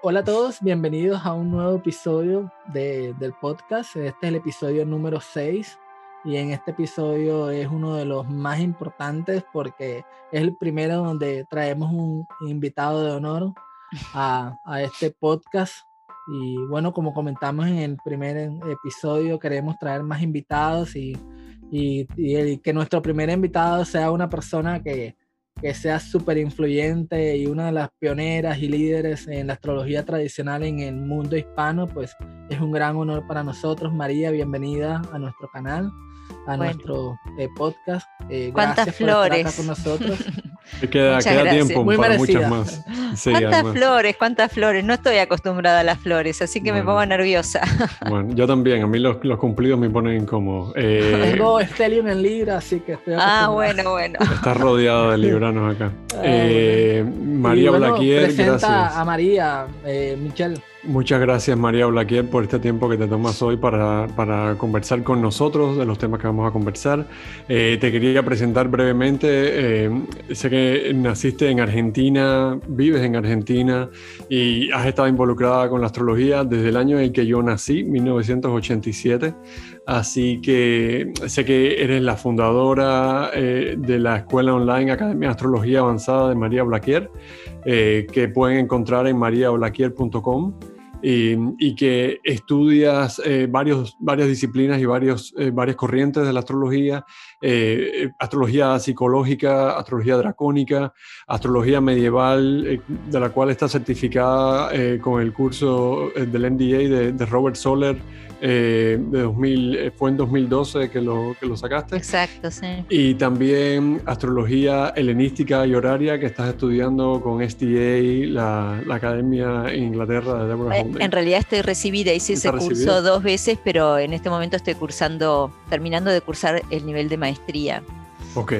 Hola a todos, bienvenidos a un nuevo episodio de, del podcast. Este es el episodio número 6 y en este episodio es uno de los más importantes porque es el primero donde traemos un invitado de honor a, a este podcast. Y bueno, como comentamos en el primer episodio, queremos traer más invitados y, y, y que nuestro primer invitado sea una persona que, que sea súper influyente y una de las pioneras y líderes en la astrología tradicional en el mundo hispano, pues es un gran honor para nosotros. María, bienvenida a nuestro canal, a nuestro eh, podcast. Eh, ¿Cuántas flores? con nosotros. queda, queda tiempo para muchas más. ¿Cuántas flores? ¿Cuántas flores? No estoy acostumbrada a las flores, así que me pongo nerviosa. Bueno, yo también. A mí los, los cumplidos me ponen como... Eh... Tengo Stellium en Libra, así que estoy Ah, bueno, bueno. Estás rodeado de libranos acá. Eh, María bueno, Blaquier, gracias. a María, eh, Michelle. Muchas gracias María Blaquier por este tiempo que te tomas hoy para, para, conversar con nosotros de los temas que vamos a conversar. Eh, te quería presentar brevemente, eh, sé que naciste en Argentina, vives en Argentina y has estado involucrada con la astrología desde el año en que yo nací, 1987. Así que sé que eres la fundadora eh, de la escuela online Academia de Astrología Avanzada de María Blaquier, eh, que pueden encontrar en mariablaquier.com. Y, que estudias eh, varias disciplinas y varios, varias corrientes de la astrología, astrología psicológica, astrología dracónica, astrología medieval, de la cual está certificada con el curso del NDA de Robert Soler eh, de 2000, eh, fue en 2012 que lo, que lo sacaste. Exacto, sí. Y también astrología helenística y horaria que estás estudiando con STA, la, la Academia en Inglaterra de Deborah eh, En realidad estoy recibida, hice ese curso dos veces, pero en este momento estoy cursando, terminando de cursar el nivel de maestría. Ok.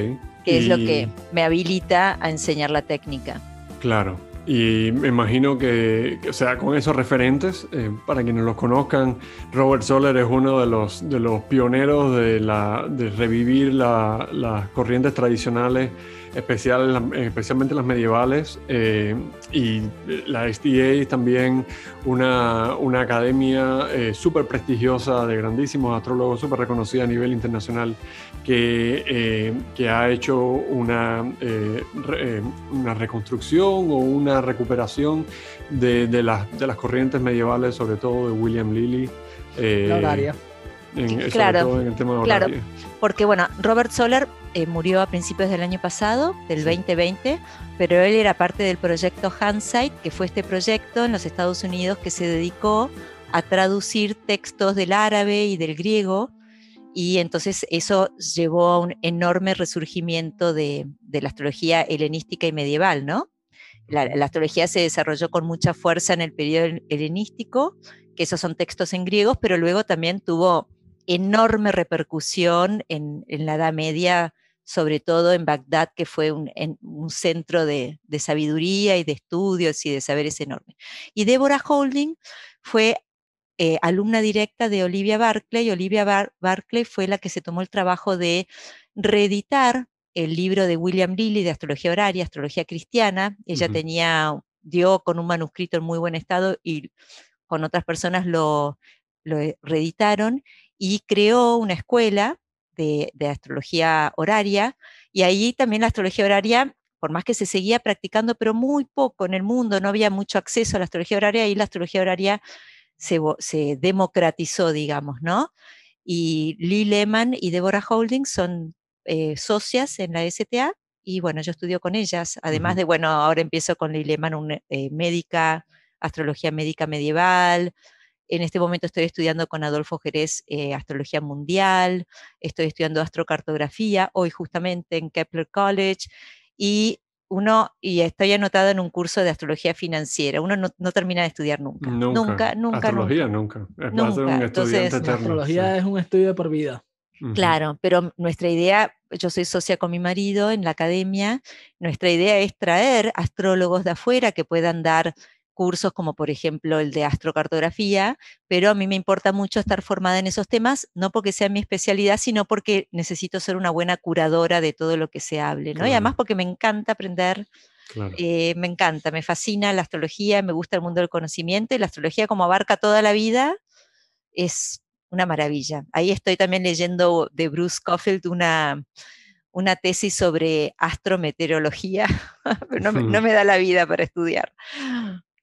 Que es lo que me habilita a enseñar la técnica. Claro. Y me imagino que, o sea, con esos referentes, eh, para quienes los conozcan, Robert Soler es uno de los, de los pioneros de, la, de revivir las corrientes tradicionales especialmente las medievales, eh, y la STA es también una, una academia eh, súper prestigiosa de grandísimos astrólogos, súper reconocida a nivel internacional, que, eh, que ha hecho una, una reconstrucción o una recuperación de, de, las, de las corrientes medievales, sobre todo de William Lilly. la horaria. claro, en el tema de claro, porque bueno, Robert Soler eh, murió a principios del año pasado, del 2020, pero él era parte del proyecto Handsight, que fue este proyecto en los Estados Unidos que se dedicó a traducir textos del árabe y del griego, y entonces eso llevó a un enorme resurgimiento de, la astrología helenística y medieval, ¿no? La, la, astrología se desarrolló con mucha fuerza en el periodo helenístico, que esos son textos en griegos, pero luego también tuvo enorme repercusión en, la Edad Media, sobre todo en Bagdad, que fue un, centro de, sabiduría y de estudios y de saberes enorme. Y Deborah Holding fue eh, alumna directa de Olivia Barclay. Olivia Barclay fue la que se tomó el trabajo de reeditar el libro de William Lilly de astrología horaria, astrología cristiana. Ella tenía, dio con un manuscrito en muy buen estado y con otras personas lo, lo reeditaron y creó una escuela de, astrología horaria y ahí también la astrología horaria por más que se seguía practicando, pero muy poco en el mundo, no había mucho acceso a la astrología horaria y la astrología horaria se, democratizó, digamos, ¿no? Y Lee Lehman y Deborah Holding son eh, socias en la STA y bueno, yo estudio con ellas, además de, bueno, ahora empiezo con Lee Lehman, una, eh, médica, astrología médica medieval, en este momento estoy estudiando con Adolfo Jerez eh, Astrología Mundial, estoy estudiando astrocartografía, hoy justamente en Kepler College, y uno, y estoy anotada en un curso de astrología financiera. Uno no, termina de estudiar nunca. Nunca, nunca. Astrología nunca. nunca. Entonces, astrología es un estudio de por vida. Claro, pero nuestra idea, yo soy socia con mi marido en la academia, nuestra idea es traer astrólogos de afuera que puedan dar cursos como por ejemplo el de astrocartografía, pero a mí me importa mucho estar formada en esos temas, no porque sea mi especialidad, sino porque necesito ser una buena curadora de todo lo que se hable, ¿no? Y además porque me encanta aprender Eh, me encanta, me fascina la astrología, me gusta el mundo del conocimiento y la astrología como abarca toda la vida es una maravilla. Ahí estoy también leyendo de Bruce Scofield una, una tesis sobre astrometeorología, pero no, me da la vida para estudiar.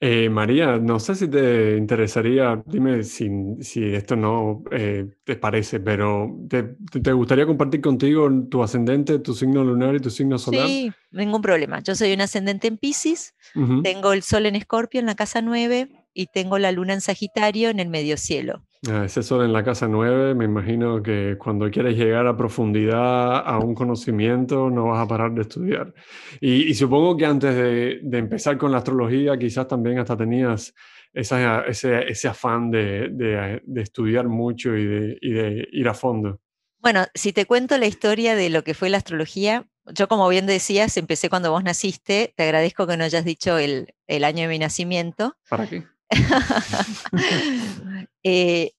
Eh, María, no sé si te interesaría, dime si, si esto no eh, te parece, pero te, gustaría compartir contigo tu ascendente, tu signo lunar y tu signo solar? Sí, ningún problema. Yo soy un ascendente en Pisces, tengo el sol en Escorpio en la casa 9 y tengo la luna en Sagitario en el medio cielo. Ah, ese sol en la casa 9, me imagino que cuando quieres llegar a profundidad a un conocimiento no vas a parar de estudiar. Y, supongo que antes de, empezar con la astrología quizás también hasta tenías ese, afán de, estudiar mucho y de, ir a fondo. Bueno, si te cuento la historia de lo que fue la astrología, yo como bien decías, empecé cuando vos naciste, te agradezco que no hayas dicho el, el año de mi nacimiento. ¿Para qué? Eh,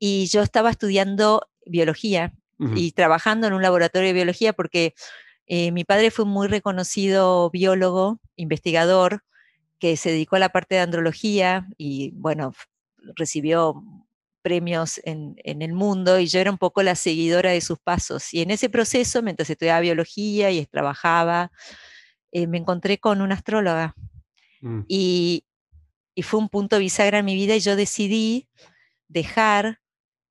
y yo estaba estudiando biología y trabajando en un laboratorio de biología porque eh, mi padre fue un muy reconocido biólogo, investigador, que se dedicó a la parte de andrología y bueno, recibió premios en, el mundo y yo era un poco la seguidora de sus pasos. Y en ese proceso, mientras estudiaba biología y trabajaba, eh, me encontré con una astróloga. Mm. Y, y fue un punto bisagra en mi vida y yo decidí dejar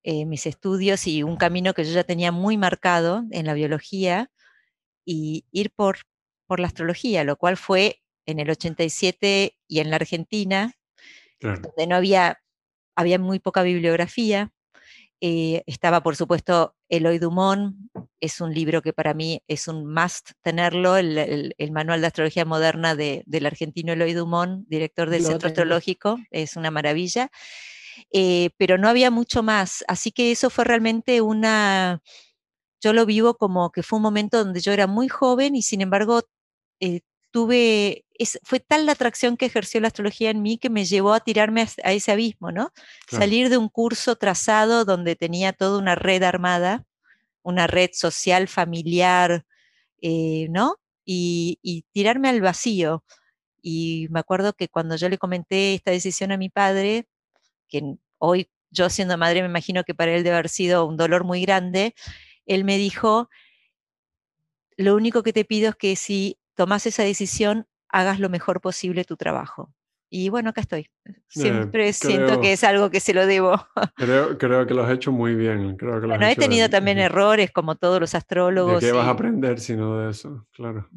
eh, mis estudios y un camino que yo ya tenía muy marcado en la biología y ir por, por la astrología, lo cual fue en el 87 y en la Argentina, donde no había, había muy poca bibliografía. Eh, estaba, por supuesto, Eloy Dumont, es un libro que para mí es un must tenerlo, el, manual de astrología moderna de, del argentino Eloy Dumont, director del Centro Astrológico, es una maravilla. Eh, pero no había mucho más, así que eso fue realmente una, yo lo vivo como que fue un momento donde yo era muy joven y sin embargo eh, tuve, fue tal la atracción que ejerció la astrología en mí que me llevó a tirarme a, ese abismo, ¿no? Salir de un curso trazado donde tenía toda una red armada, una red social, familiar, eh, ¿no? Y, y, tirarme al vacío. Y me acuerdo que cuando yo le comenté esta decisión a mi padre, que hoy yo siendo madre me imagino que para él debe haber sido un dolor muy grande, él me dijo, lo único que te pido es que si tomas esa decisión, hagas lo mejor posible tu trabajo. Y bueno, acá estoy. Eh, Siempre siento que es algo que se lo debo. Creo, creo que lo has hecho muy bien. Creo que bueno, he tenido también errores, como todos los astrólogos. ¿De qué vas a aprender si no de eso? Claro.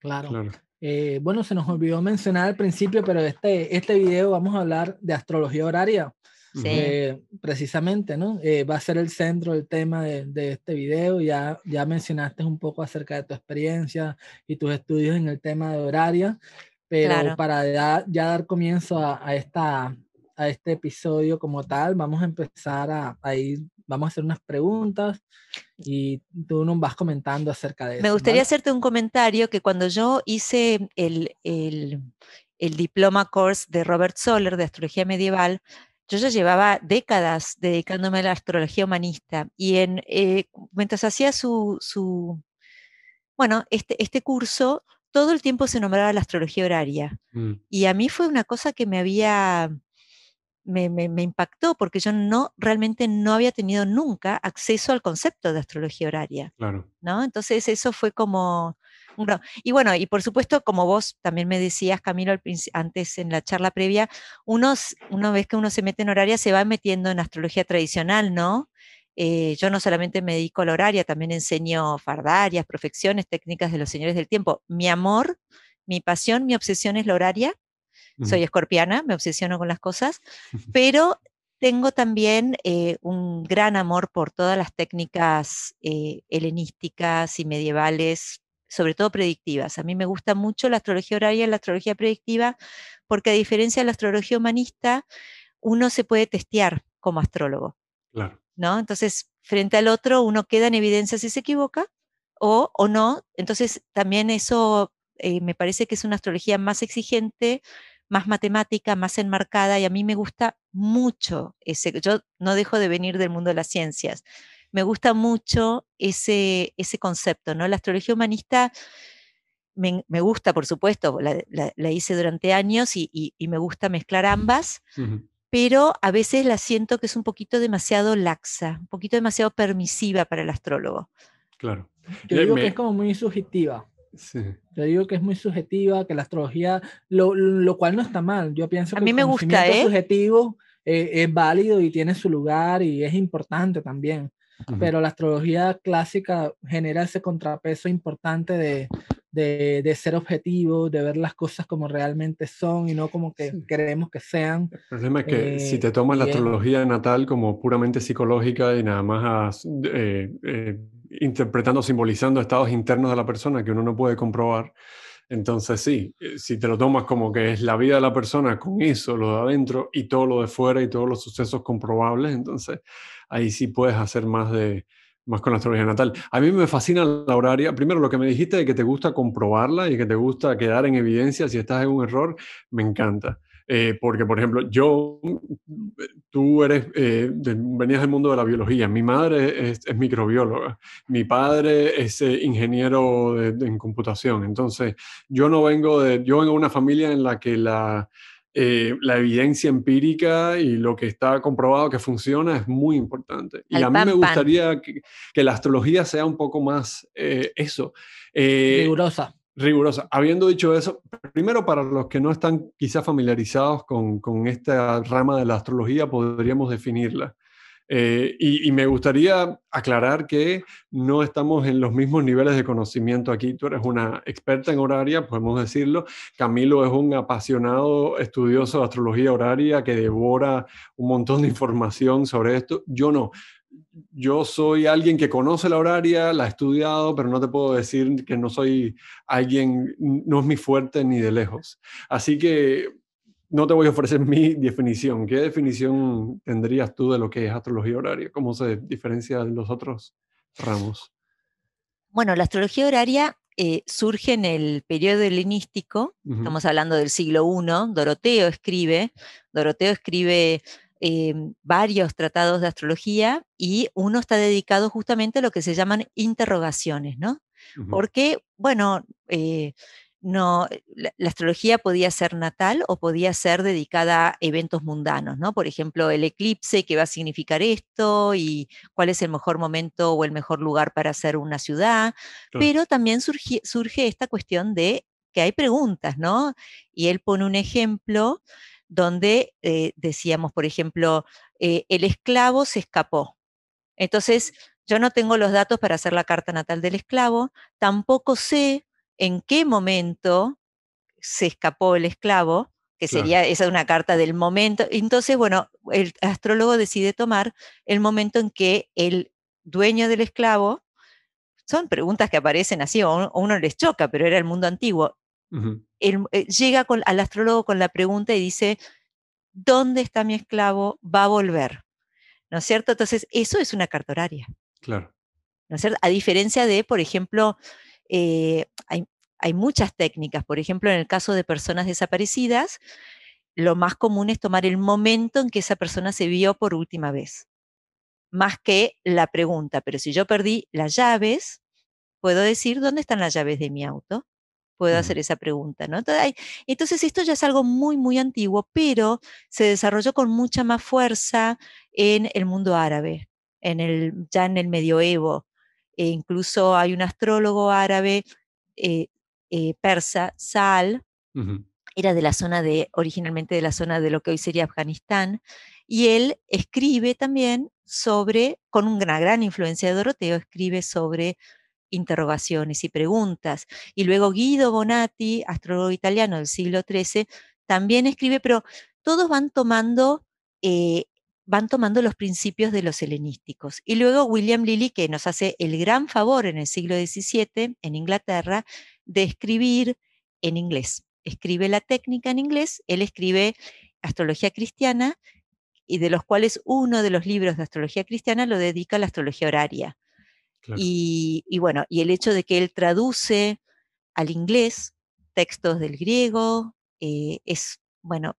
Claro. Eh, bueno, se nos olvidó mencionar al principio, pero este, este video vamos a hablar de astrología horaria. Sí. Eh, precisamente, ¿no? Eh, va a ser el centro del tema de, de, este video. Ya, ya mencionaste un poco acerca de tu experiencia y tus estudios en el tema de horaria, pero para ya, ya, dar comienzo a, a, esta, a este episodio como tal, vamos a empezar a, a, ir, vamos a hacer unas preguntas y tú nos vas comentando acerca de eso. Me gustaría hacerte un comentario que cuando yo hice el, el, el diploma course de Robert Soller de astrología medieval, yo ya llevaba décadas dedicándome a la astrología humanista y en, eh, mientras hacía su, su, bueno, este, este curso, todo el tiempo se nombraba la astrología horaria. Mm. Y a mí fue una cosa que me había, me, me, me, impactó porque yo no, realmente no había tenido nunca acceso al concepto de astrología horaria. Claro. ¿no? Entonces eso fue como, y bueno, y por supuesto, como vos también me decías, Camilo, antes en la charla previa, unos, una vez que uno se mete en horaria, se va metiendo en astrología tradicional, ¿no? Eh, yo no solamente me dedico a la horaria, también enseño fardarias, profecciones, técnicas de los señores del tiempo. Mi amor, mi pasión, mi obsesión es la horaria. Soy escorpiana, me obsesiono con las cosas, pero tengo también eh, un gran amor por todas las técnicas eh, helenísticas y medievales sobre todo predictivas. A mí me gusta mucho la astrología horaria y la astrología predictiva porque a diferencia de la astrología humanista, uno se puede testear como astrólogo. Claro. ¿no? Entonces, frente al otro, uno queda en evidencia si se equivoca o, o no. Entonces, también eso eh, me parece que es una astrología más exigente, más matemática, más enmarcada y a mí me gusta mucho ese. Yo no dejo de venir del mundo de las ciencias me gusta mucho ese, ese concepto, ¿no? La astrología humanista me, gusta, por supuesto, la, hice durante años y, me gusta mezclar ambas, pero a veces la siento que es un poquito demasiado laxa, un poquito demasiado permisiva para el astrólogo. Claro. Yo digo que es como muy subjetiva. Sí. Yo digo que es muy subjetiva, que la astrología, lo, cual no está mal. Yo pienso que a mí me gusta, ¿eh? subjetivo eh, es válido y tiene su lugar y es importante también. Pero la astrología clásica genera ese contrapeso importante de, de, ser objetivo, de ver las cosas como realmente son y no como que queremos que sean. El problema es que si te tomas la astrología natal como puramente psicológica y nada más eh, eh, interpretando, simbolizando estados internos de la persona que uno no puede comprobar, entonces sí, eh, si te lo tomas como que es la vida de la persona con eso, lo de adentro y todo lo de fuera y todos los sucesos comprobables, entonces ahí sí puedes hacer más de, más con la astrología natal. A mí me fascina la horaria. Primero, lo que me dijiste de que te gusta comprobarla y que te gusta quedar en evidencia si estás en un error, me encanta. Eh, porque, por ejemplo, yo, tú eres, eh, venías del mundo de la biología, mi madre es, microbióloga, mi padre es eh, ingeniero en computación, entonces yo no vengo de, yo vengo de una familia en la que la, eh, la evidencia empírica y lo que está comprobado que funciona es muy importante. y a mí me gustaría que, la astrología sea un poco más eh, eso. Eh, rigurosa. Rigurosa. Habiendo dicho eso, primero para los que no están quizás familiarizados con, con esta rama de la astrología, podríamos definirla. Eh, y, me gustaría aclarar que no estamos en los mismos niveles de conocimiento aquí. Tú eres una experta en horaria, podemos decirlo. Camilo es un apasionado estudioso de astrología horaria que devora un montón de información sobre esto. Yo no. Yo soy alguien que conoce la horaria, la he estudiado, pero no te puedo decir que no soy alguien, no es mi fuerte ni de lejos. Así que no te voy a ofrecer mi definición. ¿Qué definición tendrías tú de lo que es astrología horaria? ¿Cómo se diferencia de los otros ramos? Bueno, la astrología horaria eh, surge en el periodo helenístico, estamos hablando del siglo I, Doroteo escribe, Doroteo escribe eh, varios tratados de astrología y uno está dedicado justamente a lo que se llaman interrogaciones, ¿no? Porque, bueno, eh, no, la, astrología podía ser natal o podía ser dedicada a eventos mundanos, ¿no? Por ejemplo, el eclipse, ¿qué va a significar esto? Y cuál es el mejor momento o el mejor lugar para hacer una ciudad. Pero también surge, esta cuestión de que hay preguntas, ¿no? Y él pone un ejemplo donde eh, decíamos, por ejemplo, eh, el esclavo se escapó. Entonces, yo no tengo los datos para hacer la carta natal del esclavo, tampoco sé en qué momento se escapó el esclavo, que sería esa una carta del momento. Entonces, bueno, el astrólogo decide tomar el momento en que el dueño del esclavo, son preguntas que aparecen así, o uno les choca, pero era el mundo antiguo. Eh, llega al astrólogo con la pregunta y dice, ¿dónde está mi esclavo? Va a volver. ¿No es cierto? Entonces, eso es una carta horaria. Claro. ¿No es cierto? A diferencia de, por ejemplo, eh, hay, muchas técnicas. Por ejemplo, en el caso de personas desaparecidas, lo más común es tomar el momento en que esa persona se vio por última vez, más que la pregunta. Pero si yo perdí las llaves, puedo decir, ¿dónde están las llaves de mi auto? Puedo hacer esa pregunta, ¿no? Entonces, esto ya es algo muy, muy antiguo, pero se desarrolló con mucha más fuerza en el mundo árabe, en el, ya en el medioevo, e incluso hay un astrólogo árabe eh, eh, persa, Sal, era de la zona de, originalmente de la zona de lo que hoy sería Afganistán, y él escribe también sobre, con una gran influencia de Doroteo, escribe sobre interrogaciones y preguntas. Y luego Guido Bonatti, astrólogo italiano del siglo XIII, también escribe, pero todos van tomando eh, van tomando los principios de los helenísticos. Y luego William Lilly, que nos hace el gran favor en el siglo XVII, en Inglaterra, de escribir en inglés. Escribe la técnica en inglés, él escribe astrología cristiana, y de los cuales uno de los libros de astrología cristiana lo dedica a la astrología horaria. Y, bueno, y el hecho de que él traduce al inglés textos del griego eh, es bueno,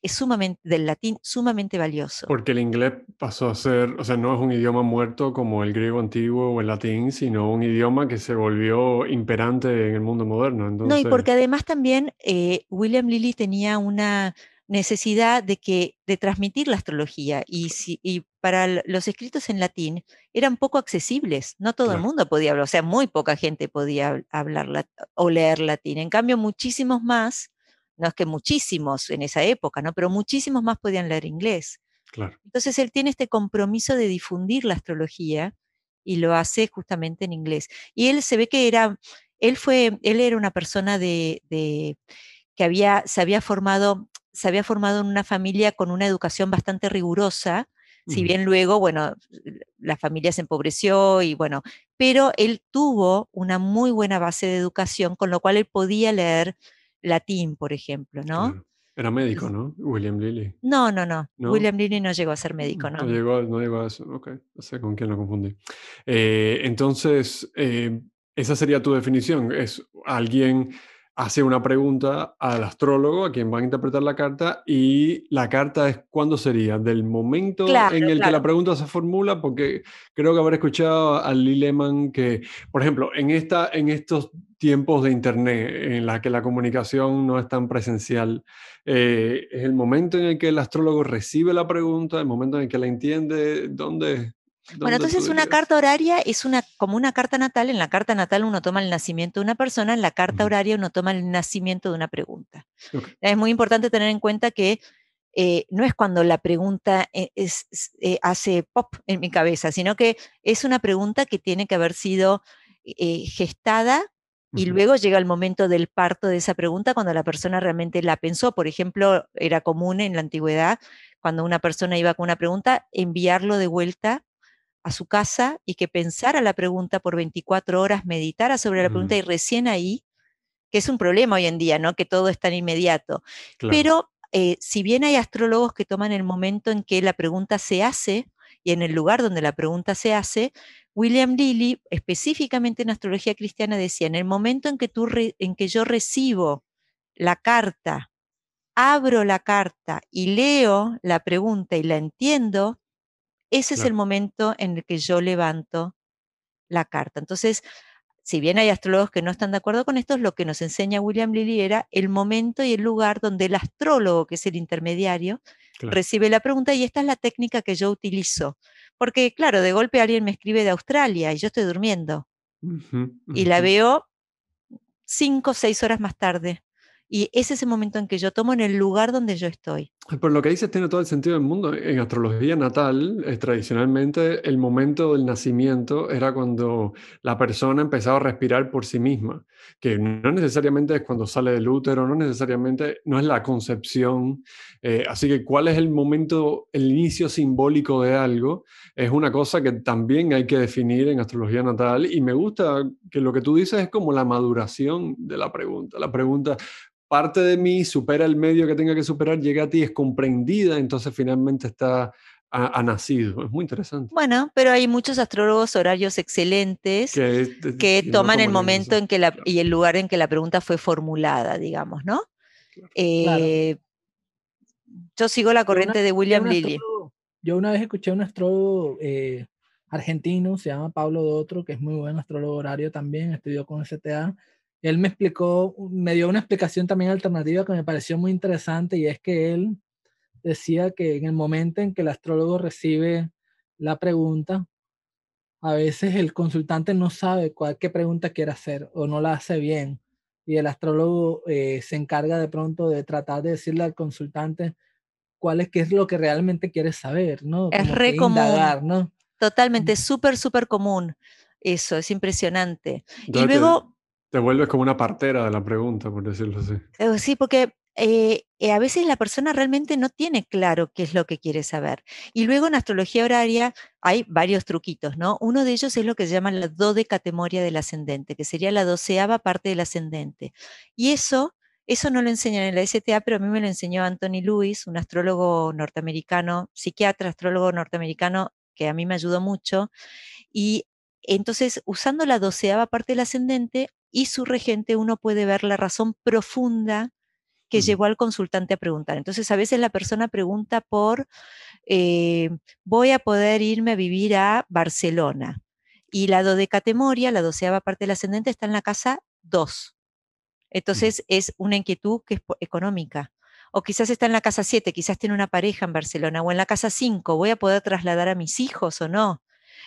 es sumamente, del latín sumamente valioso. Porque el inglés pasó a ser, o sea, no es un idioma muerto como el griego antiguo o el latín, sino un idioma que se volvió imperante en el mundo moderno. No, y porque además también eh, William Lilly tenía una necesidad de, que, de transmitir la astrología y, si, y para los escritos en latín eran poco accesibles, no todo el mundo podía hablar, o sea, muy poca gente podía hablar o leer latín, en cambio muchísimos más no es que muchísimos en esa época, ¿no? Pero muchísimos más podían leer inglés. Claro. Entonces él tiene este compromiso de difundir la astrología y lo hace justamente en inglés. Y él se ve que era, él fue, él era una persona de, que había, se había formado, se había formado en una familia con una educación bastante rigurosa, si bien luego, bueno, la familia se empobreció y bueno, pero él tuvo una muy buena base de educación, con lo cual él podía leer latín, por ejemplo, ¿no? Era médico, ¿no? William Lilly. No, no, no, William Lilly no llegó a ser médico, ¿no? No llegó, no llegó a eso, ok. No sé con quién lo confundí. Eh, entonces, eh, esa sería tu definición. Es alguien hace una pregunta al astrólogo, a quien va a interpretar la carta, y la carta es cuándo sería, del momento en el que la pregunta se formula, porque creo que haber escuchado a Lee Lehman que, por ejemplo, en, esta, en estos tiempos de Internet, en la que la comunicación no es tan presencial, eh, es el momento en el que el astrólogo recibe la pregunta, el momento en el que la entiende, ¿dónde, bueno, entonces una carta horaria es una, como una carta natal. En la carta natal uno toma el nacimiento de una persona, en la carta horaria uno toma el nacimiento de una pregunta. Es muy importante tener en cuenta que eh, no es cuando la pregunta eh, hace pop en mi cabeza, sino que es una pregunta que tiene que haber sido eh, gestada y luego llega el momento del parto de esa pregunta cuando la persona realmente la pensó. Por ejemplo, era común en la antigüedad, cuando una persona iba con una pregunta, enviarlo de vuelta a su casa y que pensara la pregunta por 24 horas, meditara sobre la pregunta y recién ahí, que es un problema hoy en día, ¿no? Que todo es tan inmediato. Pero eh, si bien hay astrólogos que toman el momento en que la pregunta se hace y en el lugar donde la pregunta se hace, William Lilly, específicamente en astrología cristiana, decía, en el momento en que, tú en que yo recibo la carta, abro la carta y leo la pregunta y la entiendo, ese es el momento en el que yo levanto la carta. Entonces, si bien hay astrólogos que no están de acuerdo con esto, lo que nos enseña William Lilly era el momento y el lugar donde el astrólogo, que es el intermediario, recibe la pregunta y esta es la técnica que yo utilizo. Porque, claro, de golpe alguien me escribe de Australia y yo estoy durmiendo. Y la veo cinco o seis horas más tarde. Y ese es el momento en que yo tomo en el lugar donde yo estoy. Por lo que dices tiene todo el sentido del mundo. En astrología natal, eh, tradicionalmente, el momento del nacimiento era cuando la persona empezaba a respirar por sí misma, que no necesariamente es cuando sale del útero, no necesariamente, no es la concepción. Eh, así que cuál es el momento, el inicio simbólico de algo, es una cosa que también hay que definir en astrología natal. Y me gusta que lo que tú dices es como la maduración de la pregunta. La pregunta, parte de mí supera el medio que tenga que superar, llega a ti, es comprendida, entonces finalmente está ha, nacido. Es muy interesante. Bueno, pero hay muchos astrólogos horarios excelentes que, toman el momento en que la, y el lugar en que la pregunta fue formulada, digamos, ¿no? Eh, yo sigo la corriente de William Lilly. Yo una vez escuché a un astrólogo eh, argentino, se llama Pablo Dotro, que es muy buen astrólogo horario también, estudió con STA, él me explicó, me dio una explicación también alternativa que me pareció muy interesante y es que él decía que en el momento en que el astrólogo recibe la pregunta, a veces el consultante no sabe cuál, qué pregunta quiere hacer o no la hace bien y el astrólogo eh, se encarga de pronto de tratar de decirle al consultante cuál es qué es lo que realmente quiere saber, ¿no? es re común, ¿no? Totalmente, súper, súper común. Eso, es impresionante. y luego, te vuelves como una partera de la pregunta, por decirlo así. Eh, sí, porque eh, eh, a veces la persona realmente no tiene claro qué es lo que quiere saber. Y luego en astrología horaria hay varios truquitos, ¿no? Uno de ellos es lo que se llama la dodecatemoria del ascendente, que sería la doceava parte del ascendente. Y eso, eso no lo enseñan en la STA, pero a mí me lo enseñó Anthony Lewis, un astrólogo norteamericano, psiquiatra, astrólogo norteamericano, que a mí me ayudó mucho. Y entonces, usando la doceava parte del ascendente, y su regente uno puede ver la razón profunda que llevó al consultante a preguntar. Entonces, a veces la persona pregunta por, eh, voy a poder irme a vivir a Barcelona. Y la dodecatemoria, la doceava parte del ascendente, está en la casa 2. Entonces, es una inquietud que es económica. O quizás está en la casa 7, quizás tiene una pareja en Barcelona. O en la casa 5, voy a poder trasladar a mis hijos o no.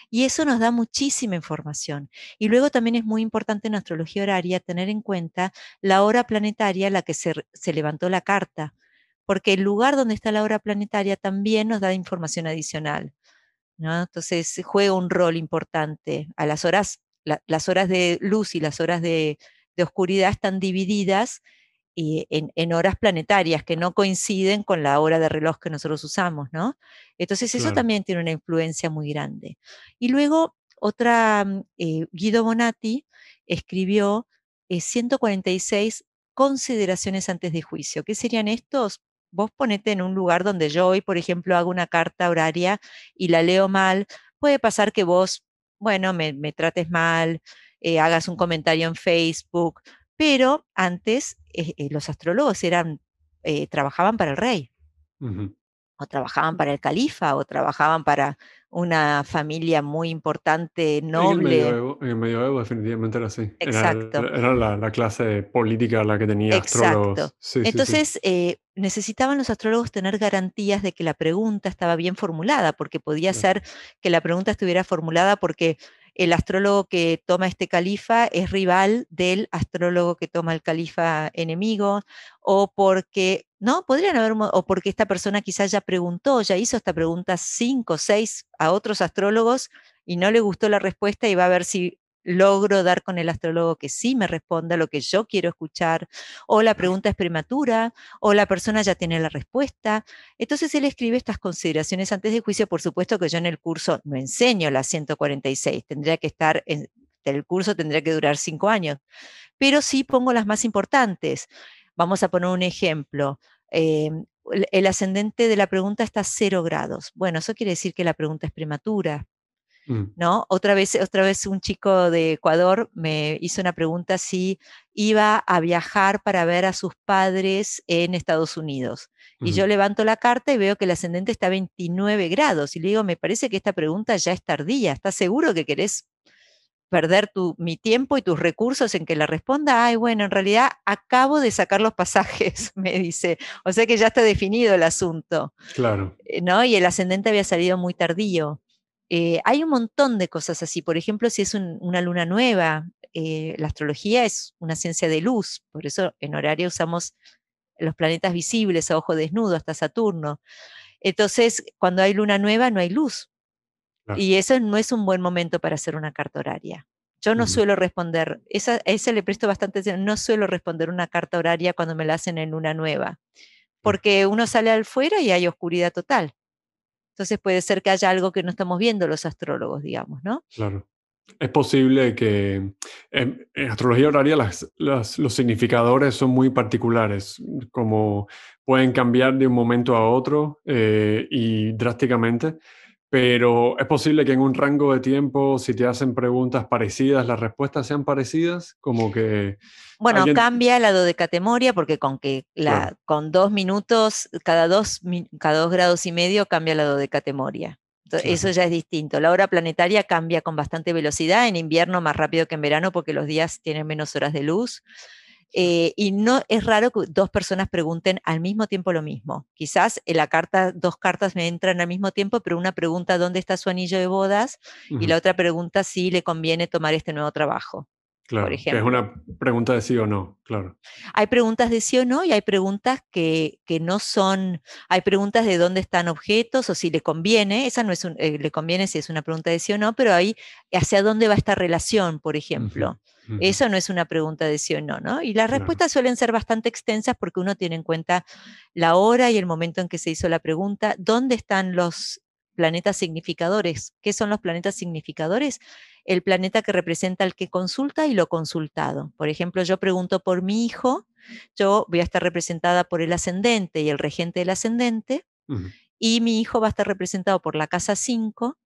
Y eso nos da muchísima información. Y luego también es muy importante en astrología horaria tener en cuenta la hora planetaria a la que se, levantó la carta, porque el lugar donde está la hora planetaria también nos da información adicional. Entonces juega un rol importante. A las horas, de luz y las horas de oscuridad están divididas en, horas planetarias que no coinciden con la hora de reloj que nosotros usamos, ¿no? Entonces eso también tiene una influencia muy grande. Y luego otra, mm, eh, Guido Bonatti escribió 146 eh, consideraciones antes de juicio. ¿Qué serían estos? Vos ponete en un lugar donde yo hoy, por ejemplo, hago una carta horaria y la leo mal. Puede pasar que vos, bueno, me, trates mal, eh, hagas un comentario en Facebook, pero antes eh, eh, los astrólogos eran, eh, trabajaban para el rey, o trabajaban para el califa, o trabajaban para una familia muy importante, noble. En el medioevo, definitivamente era así. Exacto. Era, la, clase política la que tenía astrólogos. Entonces necesitaban los astrólogos tener garantías de que la pregunta estaba bien formulada, porque podía ser que la pregunta estuviera formulada porque el astrólogo que toma este califa es rival del astrólogo que toma el califa enemigo, o porque, ¿no? Podrían haber, o porque esta persona quizás ya preguntó, ya hizo esta pregunta cinco, seis a otros astrólogos y no le gustó la respuesta y va a ver si logro dar con el astrólogo que sí me responda lo que yo quiero escuchar, o la pregunta es prematura, o la persona ya tiene la respuesta. Entonces él escribe estas consideraciones antes de juicio, por supuesto que yo en el curso no enseño las 146, tendría que estar, en, el curso tendría que durar cinco años, pero sí pongo las más importantes. Vamos a poner un ejemplo. Em, el ascendente de la pregunta está a cero grados. Bueno, eso quiere decir que la pregunta es prematura. Mm. ¿no? Otra vez, otra vez un chico de Ecuador me hizo una pregunta si iba a viajar para ver a sus padres en Estados Unidos. Y yo levanto la carta y veo que el ascendente está a 29 grados. Y le digo, me parece que esta pregunta ya es tardía. ¿Estás seguro que querés perder tu, mi tiempo y tus recursos en que la responda? Ay, bueno, en realidad acabo de sacar los pasajes, me dice. O sea que ya está definido el asunto. Claro. Eh, ¿No? Y el ascendente había salido muy tardío. Eh, hay un montón de cosas así. Por ejemplo, si es una luna nueva, eh, la astrología es una ciencia de luz, por eso en horario usamos los planetas visibles a ojo desnudo hasta Saturno. Entonces, cuando hay luna nueva, no hay luz. Y eso no es un buen momento para hacer una carta horaria. Yo no suelo responder, esa, a esa le presto bastante atención, no suelo responder una carta horaria cuando me la hacen en luna nueva, porque uno sale al fuera y hay oscuridad total. Entonces puede ser que haya algo que no estamos viendo los astrólogos, digamos, ¿no? Claro. Es posible que en, astrología horaria los significadores son muy particulares, como pueden cambiar de un momento a otro eh, y drásticamente, pero es posible que en un rango de tiempo, si te hacen preguntas parecidas, las respuestas sean parecidas, como que... Bueno, cambia la dodecatemoria porque con que la, con dos minutos, cada dos, cada dos grados y medio cambia la dodecatemoria. Eso ya es distinto. La hora planetaria cambia con bastante velocidad, en invierno más rápido que en verano porque los días tienen menos horas de luz. Eh, y no es raro que dos personas pregunten al mismo tiempo lo mismo. Quizás en la carta, dos cartas me entran al mismo tiempo, pero una pregunta dónde está su anillo de bodas y la otra pregunta si le conviene tomar este nuevo trabajo. Claro, que es una pregunta de sí o no, claro. Hay preguntas de sí o no y hay preguntas que, que no son, hay preguntas de dónde están objetos o si le conviene, esa no es un, eh, le conviene si es una pregunta de sí o no, pero hay hacia dónde va esta relación, por ejemplo. Eso no es una pregunta de sí o no, ¿no? Y las respuestas suelen ser bastante extensas porque uno tiene en cuenta la hora y el momento en que se hizo la pregunta, dónde están los planetas significadores. ¿Qué son los planetas significadores? El planeta que representa al que consulta y lo consultado. Por ejemplo, yo pregunto por mi hijo, yo voy a estar representada por el ascendente y el regente del ascendente, y mi hijo va a estar representado por la casa 5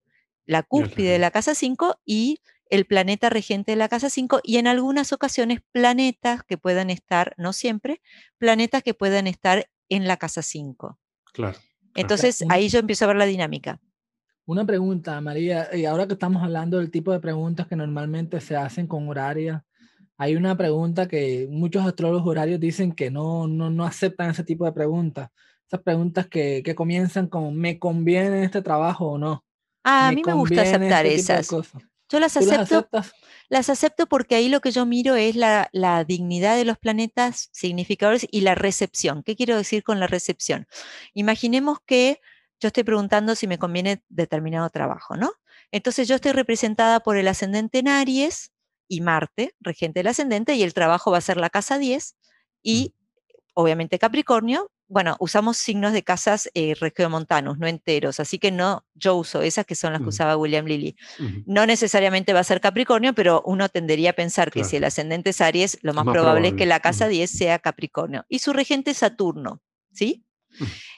la cúspide de la casa 5 y el planeta regente de la casa 5 y en algunas ocasiones planetas que puedan estar, no siempre, planetas que puedan estar en la casa 5. Claro. Entonces ahí yo empiezo a ver la dinámica. Una pregunta, María, y ahora que estamos hablando del tipo de preguntas que normalmente se hacen con horaria, hay una pregunta que muchos astrólogos horarios dicen que no, no, no aceptan ese tipo de preguntas. Esas preguntas que, que comienzan con ¿me conviene este trabajo o no? Ah, a mí me gusta aceptar este esas. Yo las acepto. Las, acepto porque ahí lo que yo miro es la, la, dignidad de los planetas significadores y la recepción. ¿Qué quiero decir con la recepción? Imaginemos que yo estoy preguntando si me conviene determinado trabajo, ¿no? Entonces yo estoy representada por el ascendente en Aries y Marte, regente del ascendente, y el trabajo va a ser la casa 10 y obviamente Capricornio, bueno, usamos signos de casas eh, regiomontanos, no enteros, así que no, yo uso esas que son las que usaba William Lilly. No necesariamente va a ser Capricornio, pero uno tendería a pensar que si el ascendente es Aries, lo más, probable, es que la casa 10 sea Capricornio. Y su regente es Saturno, ¿sí?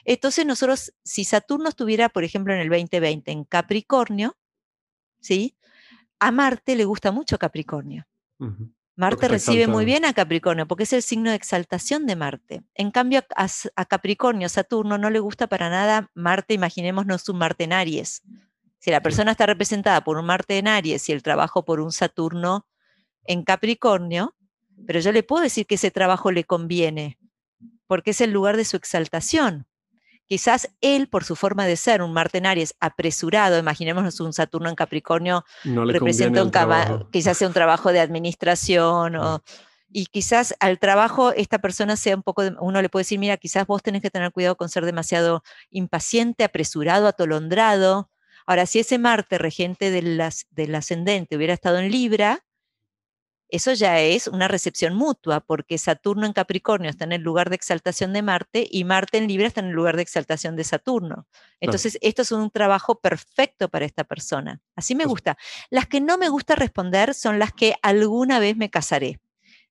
Entonces nosotros, si Saturno estuviera, por ejemplo, en el 2020 en Capricornio, ¿sí? A Marte le gusta mucho Capricornio. Marte recibe muy bien a Capricornio porque es el signo de exaltación de Marte. En cambio, a, Capricornio, Saturno, no le gusta para nada Marte, imaginémonos un Marte en Aries. Si la persona está representada por un Marte en Aries y el trabajo por un Saturno en Capricornio, pero yo le puedo decir que ese trabajo le conviene, porque es el lugar de su exaltación. Quizás él, por su forma de ser, un Marte en Aries apresurado, imaginémonos un Saturno en Capricornio, representa un quizás sea un trabajo de administración o, y quizás al trabajo esta persona sea un poco, uno le puede decir, mira, quizás vos tenés que tener cuidado con ser demasiado impaciente, apresurado, atolondrado. Ahora, si ese Marte regente del, del ascendente hubiera estado en Libra, eso ya es una recepción mutua, porque Saturno en Capricornio está en el lugar de exaltación de Marte y Marte en Libra está en el lugar de exaltación de Saturno. Entonces, esto es un trabajo perfecto para esta persona. Así me gusta. Las que no me gusta responder son las que alguna vez me casaré.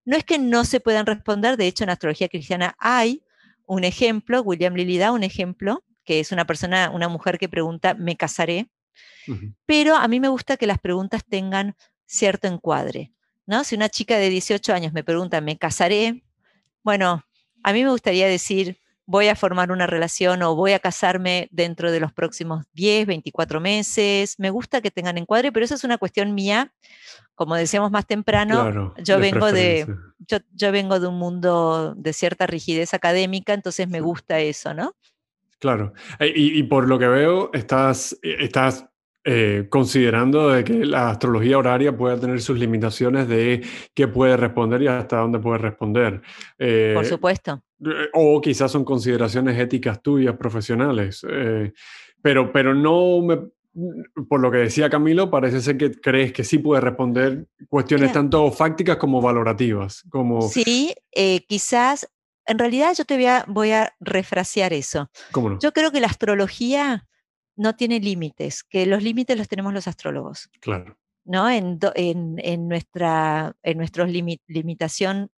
No es que no se puedan responder, de hecho en astrología cristiana hay un ejemplo, William Lilly da un ejemplo, que es una persona, una mujer que pregunta, ¿me casaré? Pero a mí me gusta que las preguntas tengan cierto encuadre. ¿No? Si una chica de 18 años me pregunta, ¿me casaré? Bueno, a mí me gustaría decir, voy a formar una relación o voy a casarme dentro de los próximos 10, 24 meses. Me gusta que tengan encuadre, pero eso es una cuestión mía. Como decíamos más temprano, yo, vengo de, yo, vengo de un mundo de cierta rigidez académica, entonces me gusta eso, ¿no? Claro. Eh, y, y, por lo que veo, estás, estás eh, considerando de que la astrología horaria puede tener sus limitaciones de qué puede responder y hasta dónde puede responder. Eh, Por supuesto. Eh, o quizás son consideraciones éticas tuyas, profesionales. pero, pero no me, por lo que decía Camilo, parece ser que crees que sí puede responder cuestiones tanto fácticas como valorativas. Como... Sí, quizás, en realidad yo te voy a, voy a refrasear eso. ¿Cómo no? Yo creo que la astrología no tiene límites, que los límites los tenemos los astrólogos. Claro. ¿no? En, en, nuestra en nuestros limitación